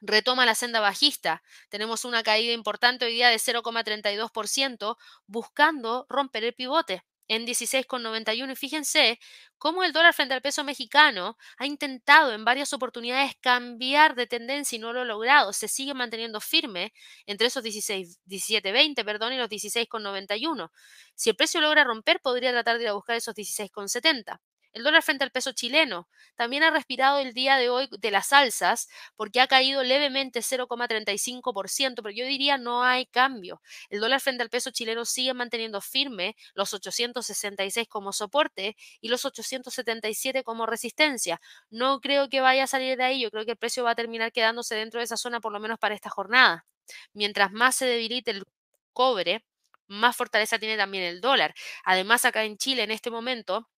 Speaker 1: retoma la senda bajista. Tenemos una caída importante hoy día de 0,32%, buscando romper el pivote en 16,91. Y fíjense cómo el dólar frente al peso mexicano ha intentado en varias oportunidades cambiar de tendencia y no lo ha logrado. Se sigue manteniendo firme entre esos 16, 17,20, perdón, y los 16,91. Si el precio logra romper, podría tratar de ir a buscar esos 16,70. El dólar frente al peso chileno también ha respirado el día de hoy de las alzas porque ha caído levemente 0,35%, pero yo diría no hay cambio. El dólar frente al peso chileno sigue manteniendo firme los 866 como soporte y los 877 como resistencia. No creo que vaya a salir de ahí, yo creo que el precio va a terminar quedándose dentro de esa zona por lo menos para esta jornada. Mientras más se debilite el cobre, más fortaleza tiene también el dólar. Además, acá en Chile en este momento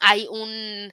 Speaker 1: hay, un,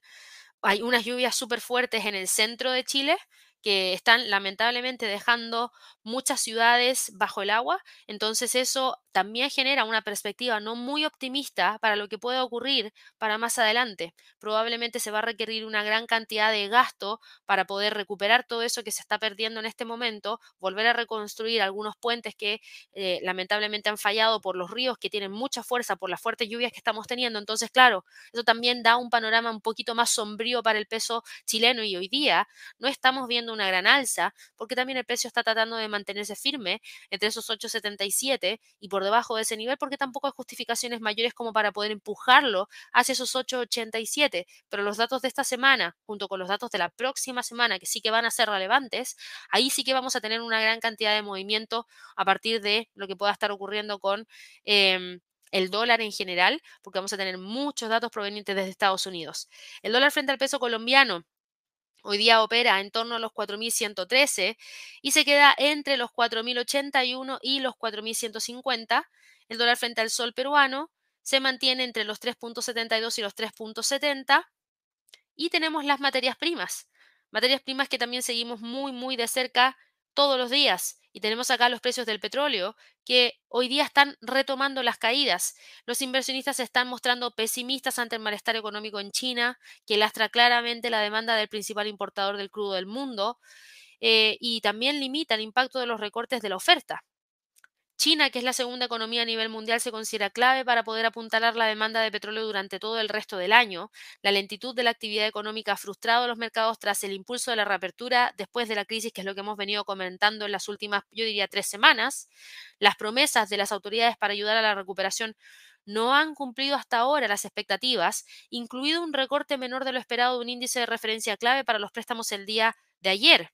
Speaker 1: hay unas lluvias súper fuertes en el centro de Chile que están lamentablemente dejando muchas ciudades bajo el agua. Entonces eso también genera una perspectiva no muy optimista para lo que pueda ocurrir para más adelante. Probablemente se va a requerir una gran cantidad de gasto para poder recuperar todo eso que se está perdiendo en este momento, volver a reconstruir algunos puentes que eh, lamentablemente han fallado por los ríos que tienen mucha fuerza por las fuertes lluvias que estamos teniendo. Entonces, claro, eso también da un panorama un poquito más sombrío para el peso chileno y hoy día no estamos viendo una gran alza porque también el precio está tratando de mantenerse firme entre esos 8,77 y por debajo de ese nivel porque tampoco hay justificaciones mayores como para poder empujarlo hacia esos 8,87. Pero los datos de esta semana, junto con los datos de la próxima semana, que sí que van a ser relevantes, ahí sí que vamos a tener una gran cantidad de movimiento a partir de lo que pueda estar ocurriendo con... Em, el dólar en general, porque vamos a tener muchos datos provenientes desde Estados Unidos. El dólar frente al peso colombiano Hoy día opera en torno a los 4.113 y se queda entre los 4.081 y los 4.150. El dólar frente al sol peruano se mantiene entre los 3.72 y los 3.70. Y tenemos las materias primas. Materias primas que también seguimos muy, muy de cerca todos los días. Y tenemos acá los precios del petróleo, que hoy día están retomando las caídas. Los inversionistas se están mostrando pesimistas ante el malestar económico en China, que lastra claramente la demanda del principal importador del crudo del mundo, eh, y también limita el impacto de los recortes de la oferta. China, que es la segunda economía a nivel mundial, se considera clave para poder apuntalar la demanda de petróleo durante todo el resto del año. La lentitud de la actividad económica ha frustrado a los mercados tras el impulso de la reapertura después de la crisis, que es lo que hemos venido comentando en las últimas, yo diría, tres semanas. Las promesas de las autoridades para ayudar a la recuperación no han cumplido hasta ahora las expectativas, incluido un recorte menor de lo esperado de un índice de referencia clave para los préstamos el día de ayer.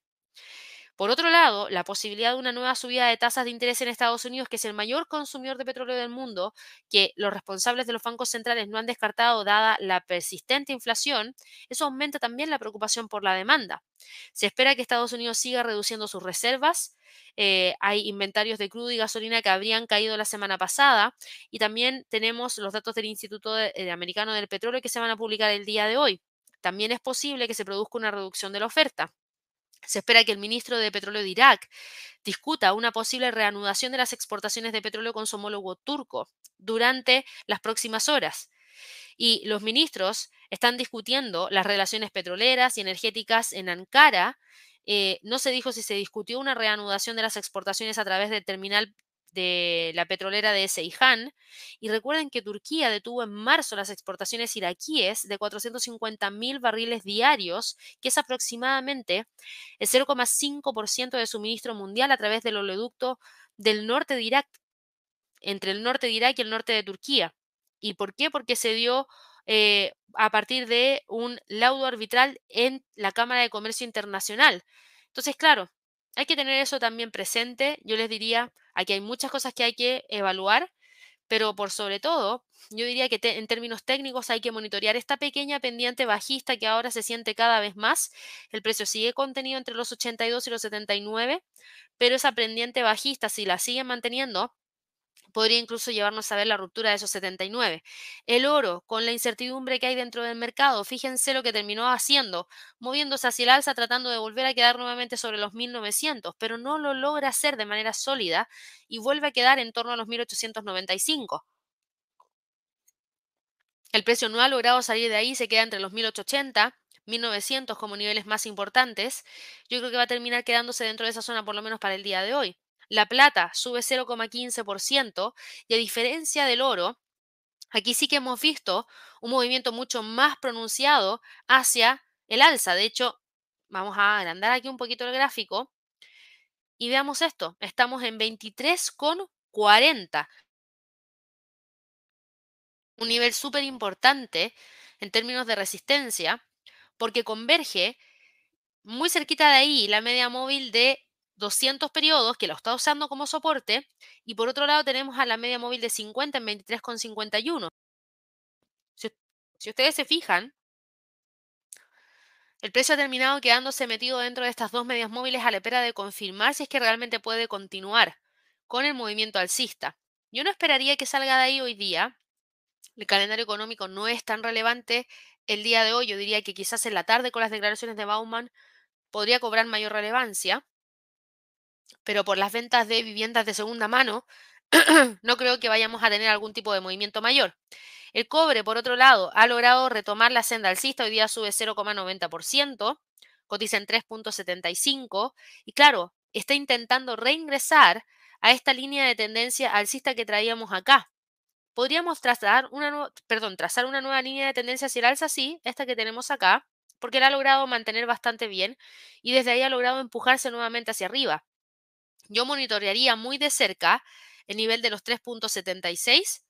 Speaker 1: Por otro lado, la posibilidad de una nueva subida de tasas de interés en Estados Unidos, que es el mayor consumidor de petróleo del mundo, que los responsables de los bancos centrales no han descartado dada la persistente inflación, eso aumenta también la preocupación por la demanda. Se espera que Estados Unidos siga reduciendo sus reservas. Eh, hay inventarios de crudo y gasolina que habrían caído la semana pasada y también tenemos los datos del Instituto eh, Americano del Petróleo que se van a publicar el día de hoy. También es posible que se produzca una reducción de la oferta. Se espera que el ministro de Petróleo de Irak discuta una posible reanudación de las exportaciones de petróleo con su homólogo turco durante las próximas horas. Y los ministros están discutiendo las relaciones petroleras y energéticas en Ankara. Eh, no se dijo si se discutió una reanudación de las exportaciones a través del terminal de la petrolera de Seihan. Y recuerden que Turquía detuvo en marzo las exportaciones iraquíes de 450 mil barriles diarios, que es aproximadamente el 0,5% de suministro mundial a través del oleoducto del norte de Irak, entre el norte de Irak y el norte de Turquía. ¿Y por qué? Porque se dio eh, a partir de un laudo arbitral en la Cámara de Comercio Internacional. Entonces, claro, hay que tener eso también presente. Yo les diría, aquí hay muchas cosas que hay que evaluar, pero por sobre todo, yo diría que en términos técnicos hay que monitorear esta pequeña pendiente bajista que ahora se siente cada vez más. El precio sigue contenido entre los 82 y los 79, pero esa pendiente bajista, si la siguen manteniendo, podría incluso llevarnos a ver la ruptura de esos 79. El oro, con la incertidumbre que hay dentro del mercado, fíjense lo que terminó haciendo, moviéndose hacia el alza, tratando de volver a quedar nuevamente sobre los 1900, pero no lo logra hacer de manera sólida y vuelve a quedar en torno a los 1895. El precio no ha logrado salir de ahí, se queda entre los 1880 1900 como niveles más importantes, yo creo que va a terminar quedándose dentro de esa zona por lo menos para el día de hoy. La plata sube 0,15% y a diferencia del oro, aquí sí que hemos visto un movimiento mucho más pronunciado hacia el alza. De hecho, vamos a agrandar aquí un poquito el gráfico y veamos esto. Estamos en 23,40. Un nivel súper importante en términos de resistencia porque converge muy cerquita de ahí la media móvil de 200 periodos que lo está usando como soporte y por otro lado tenemos a la media móvil de 50 en 23,51. Si, si ustedes se fijan, el precio ha terminado quedándose metido dentro de estas dos medias móviles a la espera de confirmar si es que realmente puede continuar con el movimiento alcista. Yo no esperaría que salga de ahí hoy día. El calendario económico no es tan relevante el día de hoy. Yo diría que quizás en la tarde con las declaraciones de Bauman podría cobrar mayor relevancia pero por las ventas de viviendas de segunda mano, no creo que vayamos a tener algún tipo de movimiento mayor. El cobre, por otro lado, ha logrado retomar la senda alcista, hoy día sube 0,90%, cotiza en 3.75 y claro, está intentando reingresar a esta línea de tendencia alcista que traíamos acá. Podríamos trazar una, perdón, trazar una nueva línea de tendencia hacia el alza, sí, esta que tenemos acá, porque la ha logrado mantener bastante bien y desde ahí ha logrado empujarse nuevamente hacia arriba. Yo monitorearía muy de cerca el nivel de los 3.76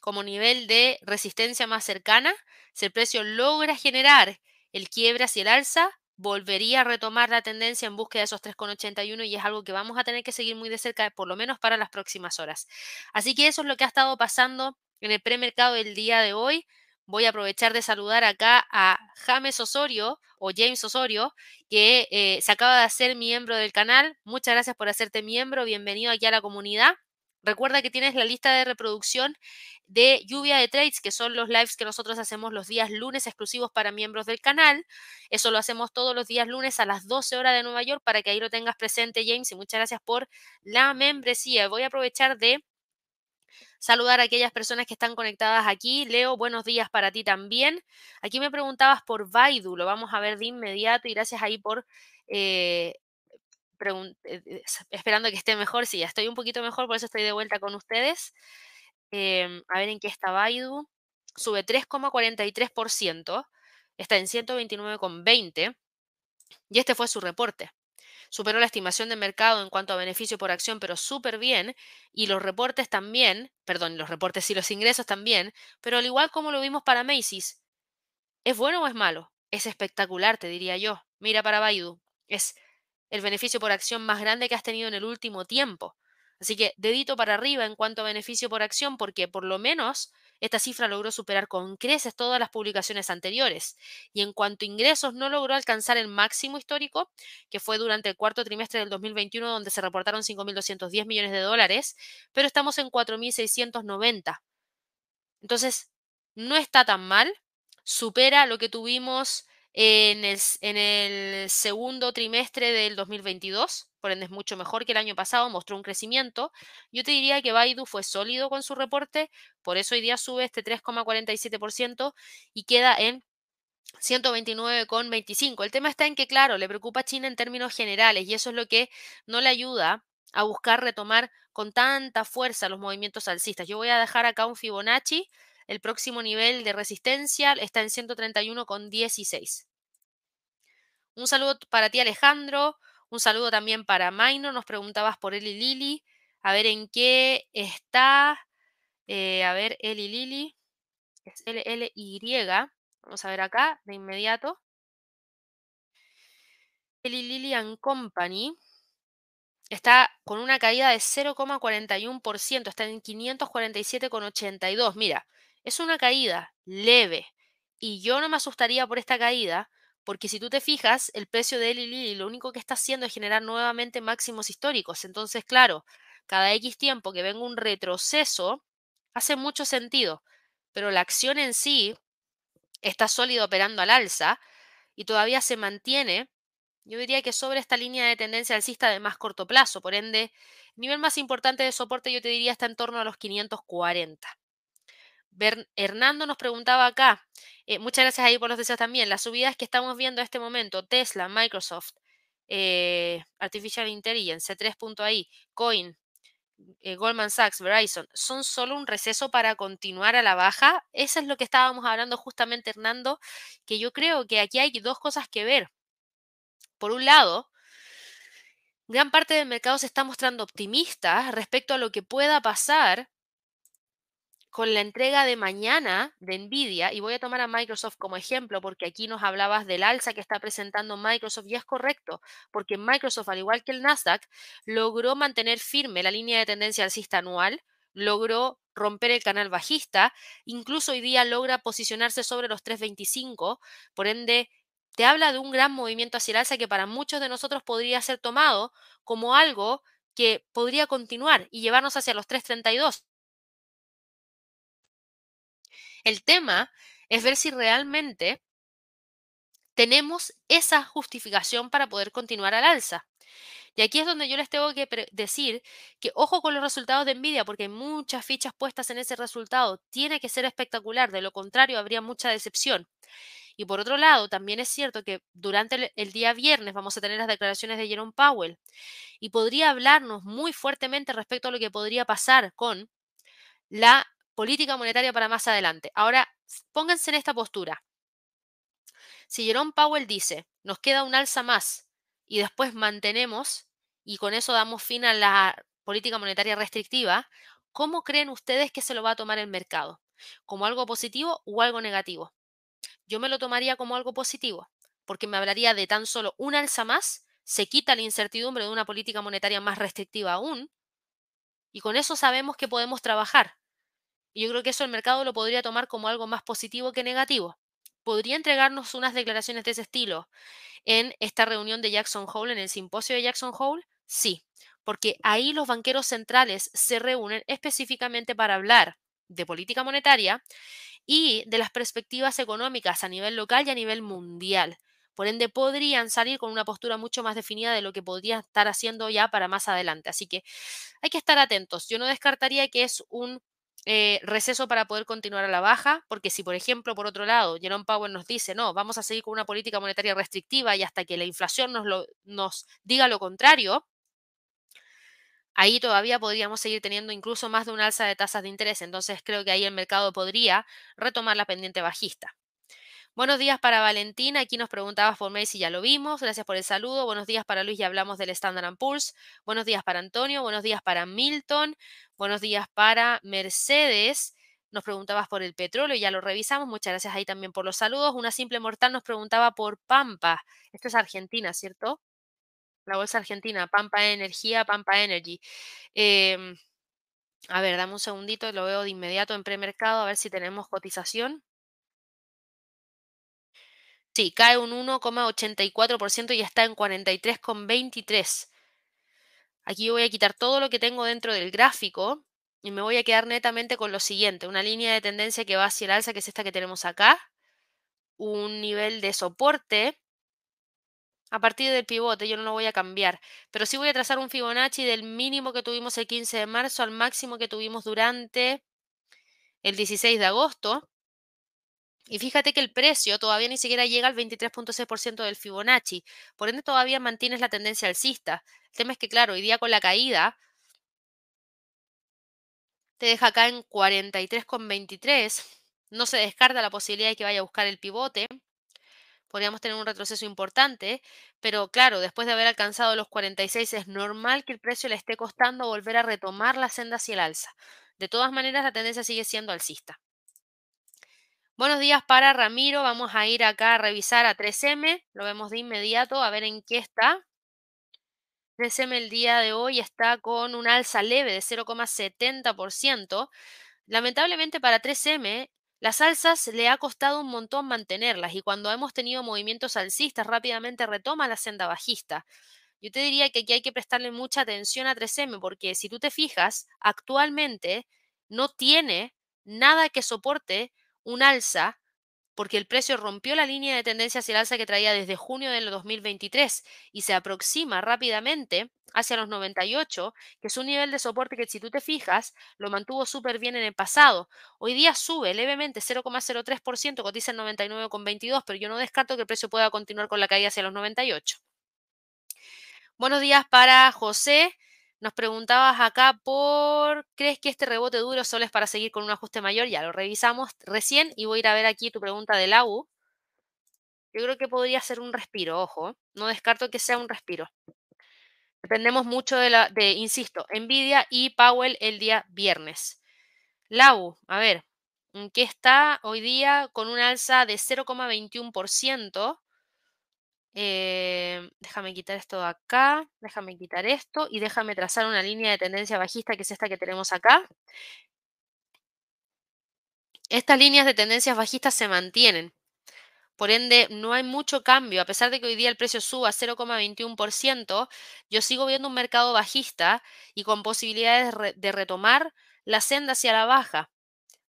Speaker 1: como nivel de resistencia más cercana. Si el precio logra generar el quiebre hacia el alza, volvería a retomar la tendencia en búsqueda de esos 3,81 y es algo que vamos a tener que seguir muy de cerca, por lo menos para las próximas horas. Así que eso es lo que ha estado pasando en el premercado del día de hoy voy a aprovechar de saludar acá a James Osorio o James Osorio, que eh, se acaba de hacer miembro del canal. Muchas gracias por hacerte miembro. Bienvenido aquí a la comunidad. Recuerda que tienes la lista de reproducción de Lluvia de Trades, que son los lives que nosotros hacemos los días lunes exclusivos para miembros del canal. Eso lo hacemos todos los días lunes a las 12 horas de Nueva York para que ahí lo tengas presente, James. Y muchas gracias por la membresía. Voy a aprovechar de saludar a aquellas personas que están conectadas aquí. Leo, buenos días para ti también. Aquí me preguntabas por Baidu, lo vamos a ver de inmediato y gracias ahí por... Eh, eh, esperando que esté mejor, sí, ya estoy un poquito mejor, por eso estoy de vuelta con ustedes. Em, a ver en qué está Baidu. Sube 3,43%, está en 129,20 y este fue su reporte. Superó la estimación de mercado en cuanto a beneficio por acción, pero súper bien, y los reportes también, perdón, los reportes y los ingresos también, pero al igual como lo vimos para Macy's, ¿es bueno o es malo? Es espectacular, te diría yo. Mira para Baidu, es el beneficio por acción más grande que has tenido en el último tiempo. Así que dedito para arriba en cuanto a beneficio por acción, porque por lo menos esta cifra logró superar con creces todas las publicaciones anteriores. Y en cuanto a ingresos, no logró alcanzar el máximo histórico, que fue durante el cuarto trimestre del 2021, donde se reportaron 5.210 millones de dólares, pero estamos en 4.690. Entonces, no está tan mal, supera lo que tuvimos en el, segundo trimestre del 2022, por ende es mucho mejor que el año pasado, mostró un crecimiento. Yo te diría que Baidu fue sólido con su reporte, por eso hoy día sube este 3,47% y queda en 129,25. El tema está en que, claro, le preocupa a China en términos generales y eso es lo que no le ayuda a buscar retomar con tanta fuerza los movimientos alcistas. Yo voy a dejar acá un Fibonacci el próximo nivel de resistencia está en 131,16. Un saludo para ti, Alejandro. Un saludo también para Maino. Nos preguntabas por Eli Lili. A ver en qué está. Eh, a ver, Eli Lili. Es L-L-Y. Vamos a ver acá de inmediato. Eli Lili and Company está con una caída de 0,41%, está en 547,82. Mira, es una caída leve y yo no me asustaría por esta caída porque si tú te fijas, el precio de Eli Lilly lo único que está haciendo es generar nuevamente máximos históricos. Entonces, claro, cada X tiempo que venga un retroceso, hace mucho sentido, pero la acción en sí está sólida operando al alza y todavía se mantiene, yo diría que sobre esta línea de tendencia alcista de más corto plazo. Por ende, el nivel más importante de soporte yo te diría está en torno a los 540. Hernando nos preguntaba acá, eh, muchas gracias ahí por los deseos también, las subidas que estamos viendo en este momento, Tesla, Microsoft, eh, Artificial Intelligence, C3.ai, Coin, eh, Goldman Sachs, Verizon, son solo un receso para continuar a la baja. Eso es lo que estábamos hablando justamente, Hernando, que yo creo que aquí hay dos cosas que ver. Por un lado, gran parte del mercado se está mostrando optimista respecto a lo que pueda pasar con la entrega de mañana de Nvidia, y voy a tomar a Microsoft como ejemplo, porque aquí nos hablabas del alza que está presentando Microsoft, y es correcto, porque Microsoft, al igual que el Nasdaq, logró mantener firme la línea de tendencia alcista anual, logró romper el canal bajista, incluso hoy día logra posicionarse sobre los 325, por ende, te habla de un gran movimiento hacia el alza que para muchos de nosotros podría ser tomado como algo que podría continuar y llevarnos hacia los 332. El tema es ver si realmente tenemos esa justificación para poder continuar al alza. Y aquí es donde yo les tengo que decir que ojo con los resultados de Nvidia, porque hay muchas fichas puestas en ese resultado. Tiene que ser espectacular, de lo contrario habría mucha decepción. Y por otro lado, también es cierto que durante el, día viernes vamos a tener las declaraciones de Jerome Powell y podría hablarnos muy fuertemente respecto a lo que podría pasar con la política monetaria para más adelante. Ahora, pónganse en esta postura. Si Jerome Powell dice, nos queda un alza más y después mantenemos y con eso damos fin a la política monetaria restrictiva, ¿cómo creen ustedes que se lo va a tomar el mercado? ¿Como algo positivo o algo negativo? Yo me lo tomaría como algo positivo, porque me hablaría de tan solo un alza más, se quita la incertidumbre de una política monetaria más restrictiva aún, y con eso sabemos que podemos trabajar. Y yo creo que eso el mercado lo podría tomar como algo más positivo que negativo. ¿Podría entregarnos unas declaraciones de ese estilo en esta reunión de Jackson Hole, en el simposio de Jackson Hole? Sí, porque ahí los banqueros centrales se reúnen específicamente para hablar de política monetaria y de las perspectivas económicas a nivel local y a nivel mundial. Por ende, podrían salir con una postura mucho más definida de lo que podría estar haciendo ya para más adelante. Así que hay que estar atentos. Yo no descartaría que es un eh, receso para poder continuar a la baja, porque si, por ejemplo, por otro lado, Jerome Powell nos dice, no, vamos a seguir con una política monetaria restrictiva y hasta que la inflación nos, lo, nos diga lo contrario, ahí todavía podríamos seguir teniendo incluso más de un alza de tasas de interés. Entonces creo que ahí el mercado podría retomar la pendiente bajista. Buenos días para Valentina. Aquí nos preguntabas por mail si ya lo vimos. Gracias por el saludo. Buenos días para Luis. Ya hablamos del Standard Poor's. Buenos días para Antonio. Buenos días para Milton. Buenos días para Mercedes. Nos preguntabas por el petróleo. Ya lo revisamos. Muchas gracias ahí también por los saludos. Una simple mortal nos preguntaba por Pampa. Esto es Argentina, ¿cierto? La bolsa argentina. Pampa Energía, Pampa Energy. Em, a ver, dame un segundito. Lo veo de inmediato en premercado. A ver si tenemos cotización. Sí, cae un 1,84% y está en 43,23. Aquí voy a quitar todo lo que tengo dentro del gráfico y me voy a quedar netamente con lo siguiente, una línea de tendencia que va hacia el alza, que es esta que tenemos acá, un nivel de soporte a partir del pivote, yo no lo voy a cambiar, pero sí voy a trazar un Fibonacci del mínimo que tuvimos el 15 de marzo al máximo que tuvimos durante el 16 de agosto. Y fíjate que el precio todavía ni siquiera llega al 23.6% del Fibonacci, por ende todavía mantienes la tendencia alcista. El tema es que, claro, hoy día con la caída te deja acá en 43,23. No se descarta la posibilidad de que vaya a buscar el pivote. Podríamos tener un retroceso importante, pero claro, después de haber alcanzado los 46 es normal que el precio le esté costando volver a retomar la senda hacia el alza. De todas maneras, la tendencia sigue siendo alcista. Buenos días para Ramiro. Vamos a ir acá a revisar a 3M. Lo vemos de inmediato a ver en qué está. 3M el día de hoy está con un alza leve de 0,70%. Lamentablemente para 3M, las alzas le ha costado un montón mantenerlas y cuando hemos tenido movimientos alcistas rápidamente retoma la senda bajista. Yo te diría que aquí hay que prestarle mucha atención a 3M porque si tú te fijas, actualmente no tiene nada que soporte un alza porque el precio rompió la línea de tendencia hacia el alza que traía desde junio del 2023 y se aproxima rápidamente hacia los 98, que es un nivel de soporte que si tú te fijas lo mantuvo súper bien en el pasado. Hoy día sube levemente 0,03%, cotiza en 99,22, pero yo no descarto que el precio pueda continuar con la caída hacia los 98. Buenos días para José. Nos preguntabas acá por, ¿crees que este rebote duro solo es para seguir con un ajuste mayor? Ya lo revisamos recién y voy a ir a ver aquí tu pregunta del AU. Yo creo que podría ser un respiro, ojo, no descarto que sea un respiro. Dependemos mucho de la, de, insisto, Nvidia y Powell el día viernes. Lau, a ver, ¿en qué está hoy día con un alza de 0,21%? Eh, déjame quitar esto de acá, déjame quitar esto y déjame trazar una línea de tendencia bajista que es esta que tenemos acá. Estas líneas de tendencias bajistas se mantienen. Por ende, no hay mucho cambio. A pesar de que hoy día el precio suba 0,21%, yo sigo viendo un mercado bajista y con posibilidades de retomar la senda hacia la baja.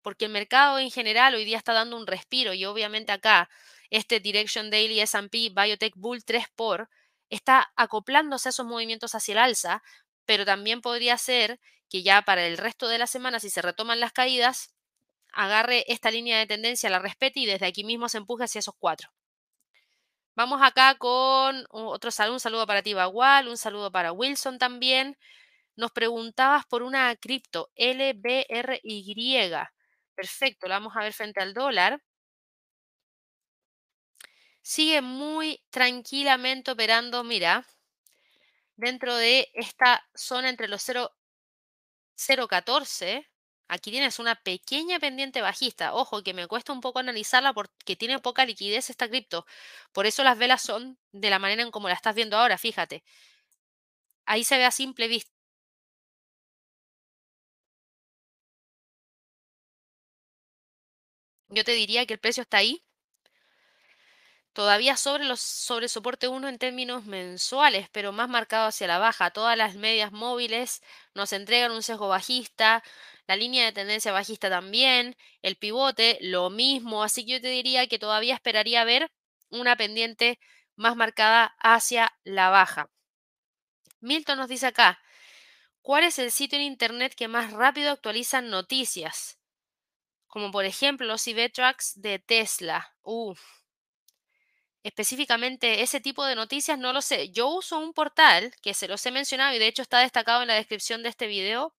Speaker 1: Porque el mercado en general hoy día está dando un respiro y obviamente acá este Direction Daily S&P Biotech Bull 3 por está acoplándose a esos movimientos hacia el alza, pero también podría ser que ya para el resto de la semana, si se retoman las caídas, agarre esta línea de tendencia, la respete y desde aquí mismo se empuje hacia esos cuatro. Vamos acá con otro saludo, un saludo para ti, un saludo para Wilson también. Nos preguntabas por una cripto LBRY. Perfecto, la vamos a ver frente al dólar sigue muy tranquilamente operando, mira, dentro de esta zona entre los 0,14. Aquí tienes una pequeña pendiente bajista. Ojo, que me cuesta un poco analizarla porque tiene poca liquidez esta cripto. Por eso las velas son de la manera en como la estás viendo ahora, fíjate. Ahí se ve a simple vista. Yo te diría que el precio está ahí todavía sobre los sobre soporte 1 en términos mensuales, pero más marcado hacia la baja. Todas las medias móviles nos entregan un sesgo bajista, la línea de tendencia bajista también, el pivote lo mismo, así que yo te diría que todavía esperaría ver una pendiente más marcada hacia la baja. Milton nos dice acá, ¿cuál es el sitio en internet que más rápido actualiza noticias? Como por ejemplo los Ivetrax de Tesla. Uf, específicamente ese tipo de noticias, no lo sé. Yo uso un portal que se los he mencionado y de hecho está destacado en la descripción de este video,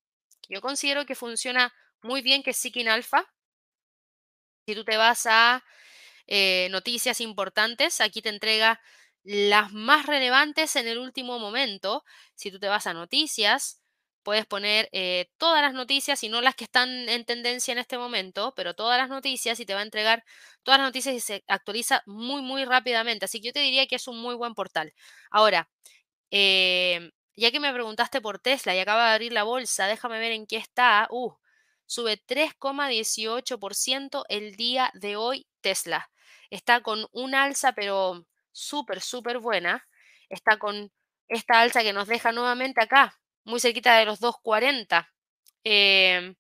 Speaker 1: yo considero que funciona muy bien, que es Seeking Alpha. Si tú te vas a eh, noticias importantes. Aquí te entrega las más relevantes en el último momento. Si tú te vas a noticias, puedes poner eh, todas las noticias y no las que están en tendencia en este momento, pero todas las noticias y te va a entregar todas las noticias y se actualiza muy, muy rápidamente. Así que yo te diría que es un muy buen portal. Ahora, eh, ya que me preguntaste por Tesla y acaba de abrir la bolsa, déjame ver en qué está. Uh, sube 3,18% el día de hoy Tesla. Está con un alza, pero súper, súper buena. Está con esta alza que nos deja nuevamente acá, muy cerquita de los 2,40. Em,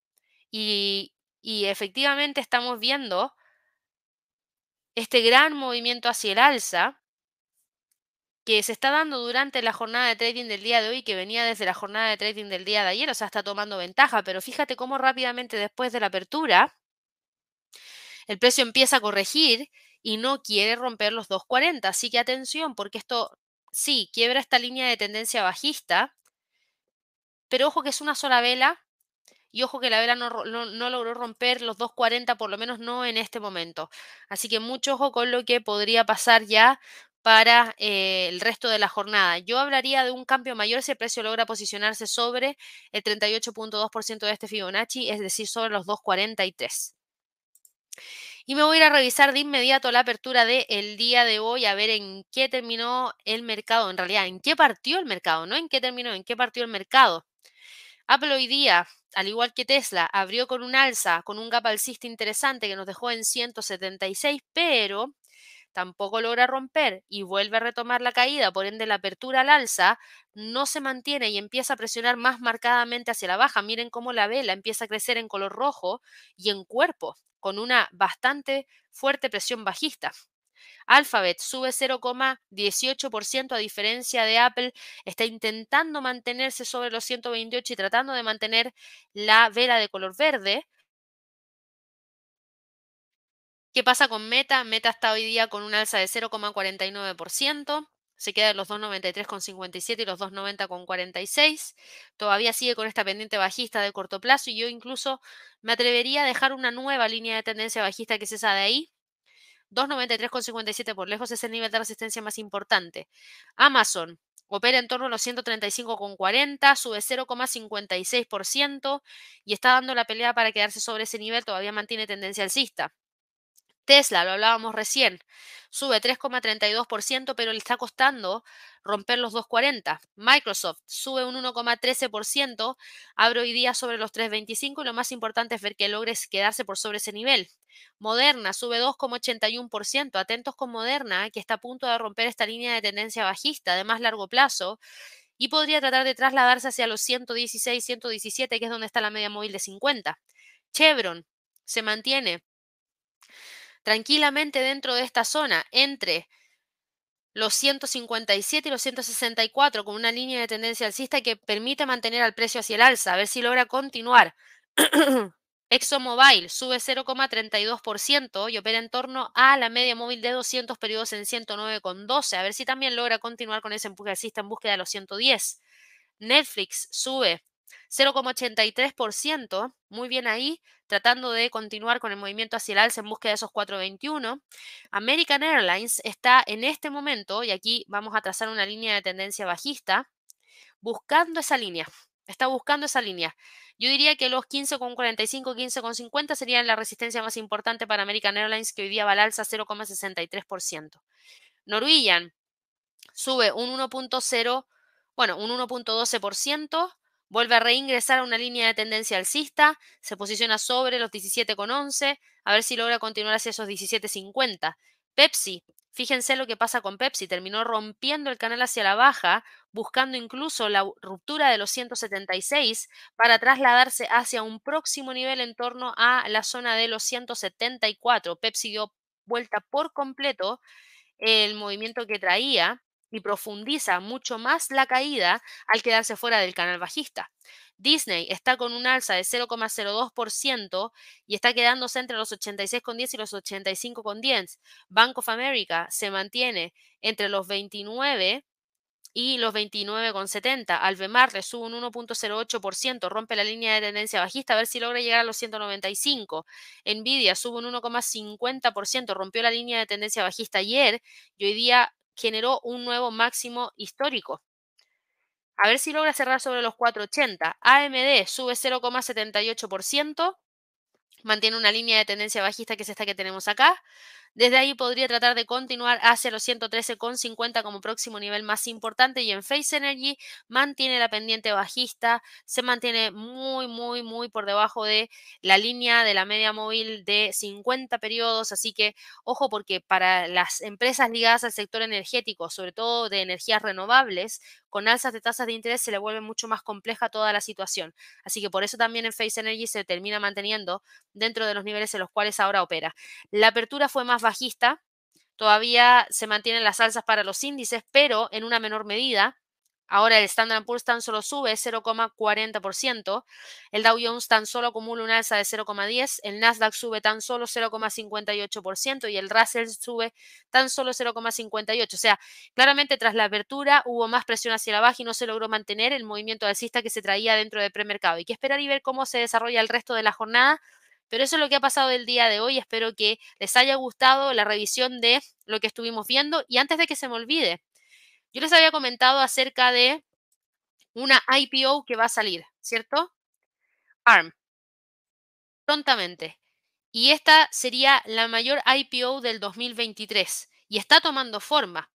Speaker 1: y, y efectivamente estamos viendo este gran movimiento hacia el alza que se está dando durante la jornada de trading del día de hoy, que venía desde la jornada de trading del día de ayer, o sea, está tomando ventaja, pero fíjate cómo rápidamente después de la apertura, el precio empieza a corregir y no quiere romper los 2.40. Así que atención, porque esto sí quiebra esta línea de tendencia bajista, pero ojo que es una sola vela y ojo que la vela no, no, logró romper los 2.40, por lo menos no en este momento. Así que mucho ojo con lo que podría pasar ya para eh, el resto de la jornada. Yo hablaría de un cambio mayor si el precio logra posicionarse sobre el 38.2% de este Fibonacci, es decir, sobre los 2.43. Y me voy a ir a revisar de inmediato la apertura del día de hoy a ver en qué terminó el mercado, en realidad, en qué partió el mercado, no en qué terminó, en qué partió el mercado. Apple hoy día, al igual que Tesla, abrió con un alza, con un gap alcista interesante que nos dejó en 176, pero tampoco logra romper y vuelve a retomar la caída, por ende la apertura al alza no se mantiene y empieza a presionar más marcadamente hacia la baja. Miren cómo la vela empieza a crecer en color rojo y en cuerpo, con una bastante fuerte presión bajista. Alphabet sube 0,18% a diferencia de Apple, está intentando mantenerse sobre los 128 y tratando de mantener la vela de color verde, ¿Qué pasa con Meta? Meta está hoy día con un alza de 0,49%. Se queda en los 293,57 y los 290,46. Todavía sigue con esta pendiente bajista de corto plazo y yo incluso me atrevería a dejar una nueva línea de tendencia bajista que es esa de ahí. 293,57 por lejos es el nivel de resistencia más importante. Amazon opera en torno a los 135,40, sube 0,56% y está dando la pelea para quedarse sobre ese nivel, todavía mantiene tendencia alcista. Tesla, lo hablábamos recién, sube 3,32%, pero le está costando romper los 2,40. Microsoft sube un 1,13%, abre hoy día sobre los 3,25 y lo más importante es ver que logres quedarse por sobre ese nivel. Moderna sube 2,81%. Atentos con Moderna, que está a punto de romper esta línea de tendencia bajista de más largo plazo y podría tratar de trasladarse hacia los 116, 117, que es donde está la media móvil de 50. Chevron se mantiene tranquilamente dentro de esta zona entre los 157 y los 164 con una línea de tendencia alcista que permite mantener al precio hacia el alza, a ver si logra continuar. ExxonMobil sube 0,32% y opera en torno a la media móvil de 200 periodos en 109,12. A ver si también logra continuar con ese empuje alcista en búsqueda de los 110. Netflix sube 0,83%, muy bien ahí, tratando de continuar con el movimiento hacia el alza en búsqueda de esos 421. American Airlines está en este momento, y aquí vamos a trazar una línea de tendencia bajista, buscando esa línea. Está buscando esa línea. Yo diría que los 15,45, 15,50 serían la resistencia más importante para American Airlines, que hoy día va al alza 0,63%. Norwegian sube un 1.0, bueno, un 1.12%. Vuelve a reingresar a una línea de tendencia alcista, se posiciona sobre los 17,11, a ver si logra continuar hacia esos 17,50. Pepsi, fíjense lo que pasa con Pepsi, terminó rompiendo el canal hacia la baja, buscando incluso la ruptura de los 176 para trasladarse hacia un próximo nivel en torno a la zona de los 174. Pepsi dio vuelta por completo el movimiento que traía y profundiza mucho más la caída al quedarse fuera del canal bajista. Disney está con un alza de 0,02% y está quedándose entre los 86,10 y los 85,10. Bank of America se mantiene entre los 29 y los 29,70. Alvemar le sube un 1.08%, rompe la línea de tendencia bajista, a ver si logra llegar a los 195. Nvidia sube un 1,50%, rompió la línea de tendencia bajista ayer y hoy día generó un nuevo máximo histórico. A ver si logra cerrar sobre los 480. AMD sube 0,78%, mantiene una línea de tendencia bajista que es esta que tenemos acá. Desde ahí podría tratar de continuar hacia los 113,50 como próximo nivel más importante y en Face Energy mantiene la pendiente bajista, se mantiene muy, muy, muy por debajo de la línea de la media móvil de 50 periodos, así que ojo porque para las empresas ligadas al sector energético, sobre todo de energías renovables, con alzas de tasas de interés se le vuelve mucho más compleja toda la situación. Así que por eso también en Face Energy se termina manteniendo dentro de los niveles en los cuales ahora opera. La apertura fue más bajista, todavía se mantienen las alzas para los índices, pero en una menor medida. Ahora el Standard Poor's tan solo sube 0,40%, el Dow Jones tan solo acumula una alza de 0,10%, el Nasdaq sube tan solo 0,58% y el Russell sube tan solo 0,58%. O sea, claramente tras la apertura hubo más presión hacia la baja y no se logró mantener el movimiento alcista que se traía dentro del premercado. Hay que esperar y ver cómo se desarrolla el resto de la jornada. Pero eso es lo que ha pasado el día de hoy. Espero que les haya gustado la revisión de lo que estuvimos viendo. Y antes de que se me olvide, yo les había comentado acerca de una IPO que va a salir, ¿cierto? ARM. Prontamente. Y esta sería la mayor IPO del 2023. Y está tomando forma.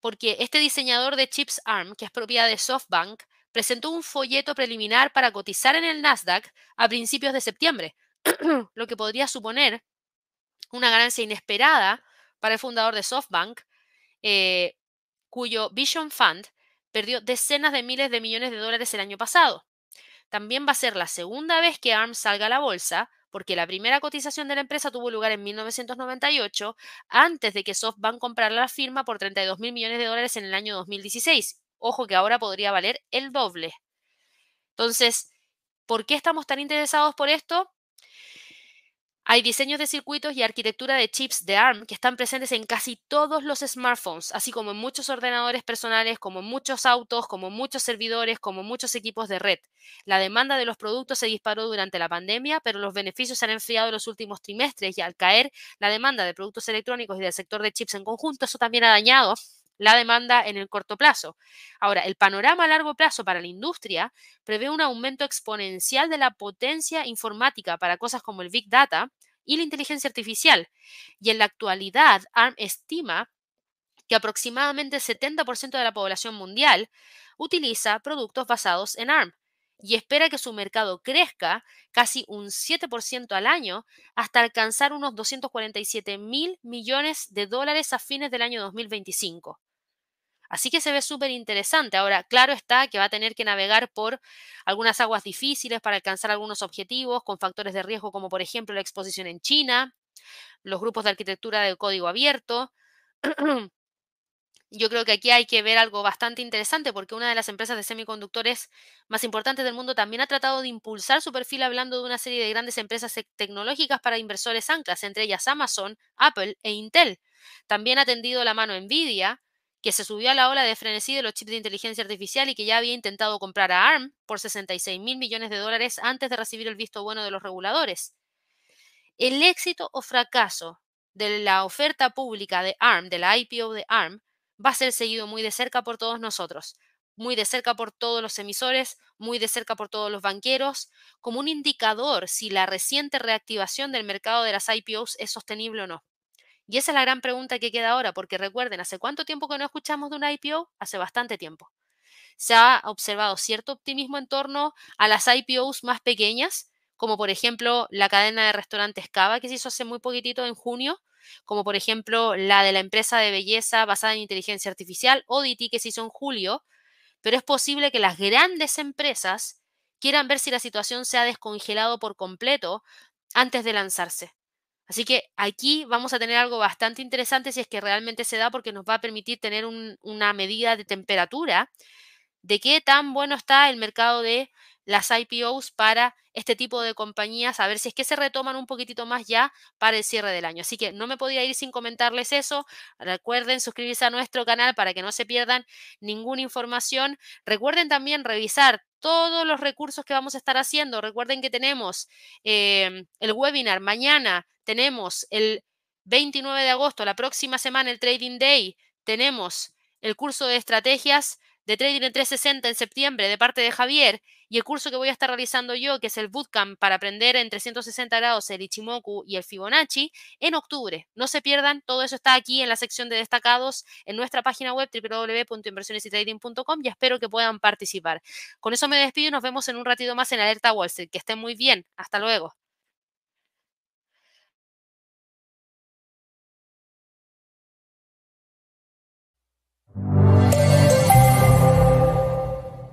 Speaker 1: Porque este diseñador de chips ARM, que es propiedad de SoftBank, presentó un folleto preliminar para cotizar en el Nasdaq a principios de septiembre, lo que podría suponer una ganancia inesperada para el fundador de SoftBank, eh, cuyo Vision Fund perdió decenas de miles de millones de dólares el año pasado. También va a ser la segunda vez que ARM salga a la bolsa, porque la primera cotización de la empresa tuvo lugar en 1998, antes de que SoftBank comprara la firma por 32 mil millones de dólares en el año 2016. Ojo que ahora podría valer el doble. Entonces, ¿por qué estamos tan interesados por esto? Hay diseños de circuitos y arquitectura de chips de ARM que están presentes en casi todos los smartphones, así como en muchos ordenadores personales, como en muchos autos, como en muchos servidores, como en muchos equipos de red. La demanda de los productos se disparó durante la pandemia, pero los beneficios se han enfriado en los últimos trimestres y al caer la demanda de productos electrónicos y del sector de chips en conjunto, eso también ha dañado la demanda en el corto plazo. Ahora, el panorama a largo plazo para la industria prevé un aumento exponencial de la potencia informática para cosas como el Big Data y la inteligencia artificial. Y en la actualidad, ARM estima que aproximadamente el 70% de la población mundial utiliza productos basados en ARM y espera que su mercado crezca casi un 7% al año hasta alcanzar unos 247 mil millones de dólares a fines del año 2025. Así que se ve súper interesante. Ahora, claro está que va a tener que navegar por algunas aguas difíciles para alcanzar algunos objetivos con factores de riesgo como por ejemplo la exposición en China, los grupos de arquitectura de código abierto. Yo creo que aquí hay que ver algo bastante interesante porque una de las empresas de semiconductores más importantes del mundo también ha tratado de impulsar su perfil hablando de una serie de grandes empresas tecnológicas para inversores anclas, entre ellas Amazon, Apple e Intel. También ha tendido la mano Nvidia, que se subió a la ola de frenesí de los chips de inteligencia artificial y que ya había intentado comprar a ARM por 66 mil millones de dólares antes de recibir el visto bueno de los reguladores. El éxito o fracaso de la oferta pública de ARM, de la IPO de ARM, va a ser seguido muy de cerca por todos nosotros, muy de cerca por todos los emisores, muy de cerca por todos los banqueros, como un indicador si la reciente reactivación del mercado de las IPOs es sostenible o no. Y esa es la gran pregunta que queda ahora, porque recuerden, ¿hace cuánto tiempo que no escuchamos de una IPO? Hace bastante tiempo. Se ha observado cierto optimismo en torno a las IPOs más pequeñas, como por ejemplo la cadena de restaurantes Cava, que se hizo hace muy poquitito en junio, como por ejemplo la de la empresa de belleza basada en inteligencia artificial, Oddity, que se hizo en julio, pero es posible que las grandes empresas quieran ver si la situación se ha descongelado por completo antes de lanzarse. Así que aquí vamos a tener algo bastante interesante si es que realmente se da porque nos va a permitir tener una medida de temperatura de qué tan bueno está el mercado de las IPOs para este tipo de compañías, a ver si es que se retoman un poquitito más ya para el cierre del año. Así que no me podía ir sin comentarles eso. Recuerden suscribirse a nuestro canal para que no se pierdan ninguna información. Recuerden también revisar todos los recursos que vamos a estar haciendo. Recuerden que tenemos em, el webinar mañana, tenemos el 29 de agosto, la próxima semana, el Trading Day, tenemos el curso de estrategias de Trading en 360 en septiembre de parte de Javier y el curso que voy a estar realizando yo, que es el Bootcamp para aprender en 360 grados el Ichimoku y el Fibonacci, en octubre. No se pierdan, todo eso está aquí en la sección de destacados en nuestra página web www.inversionesytrading.com y espero que puedan participar. Con eso me despido y nos vemos en un ratito más en Alerta Wall Street. Que estén muy bien. Hasta luego.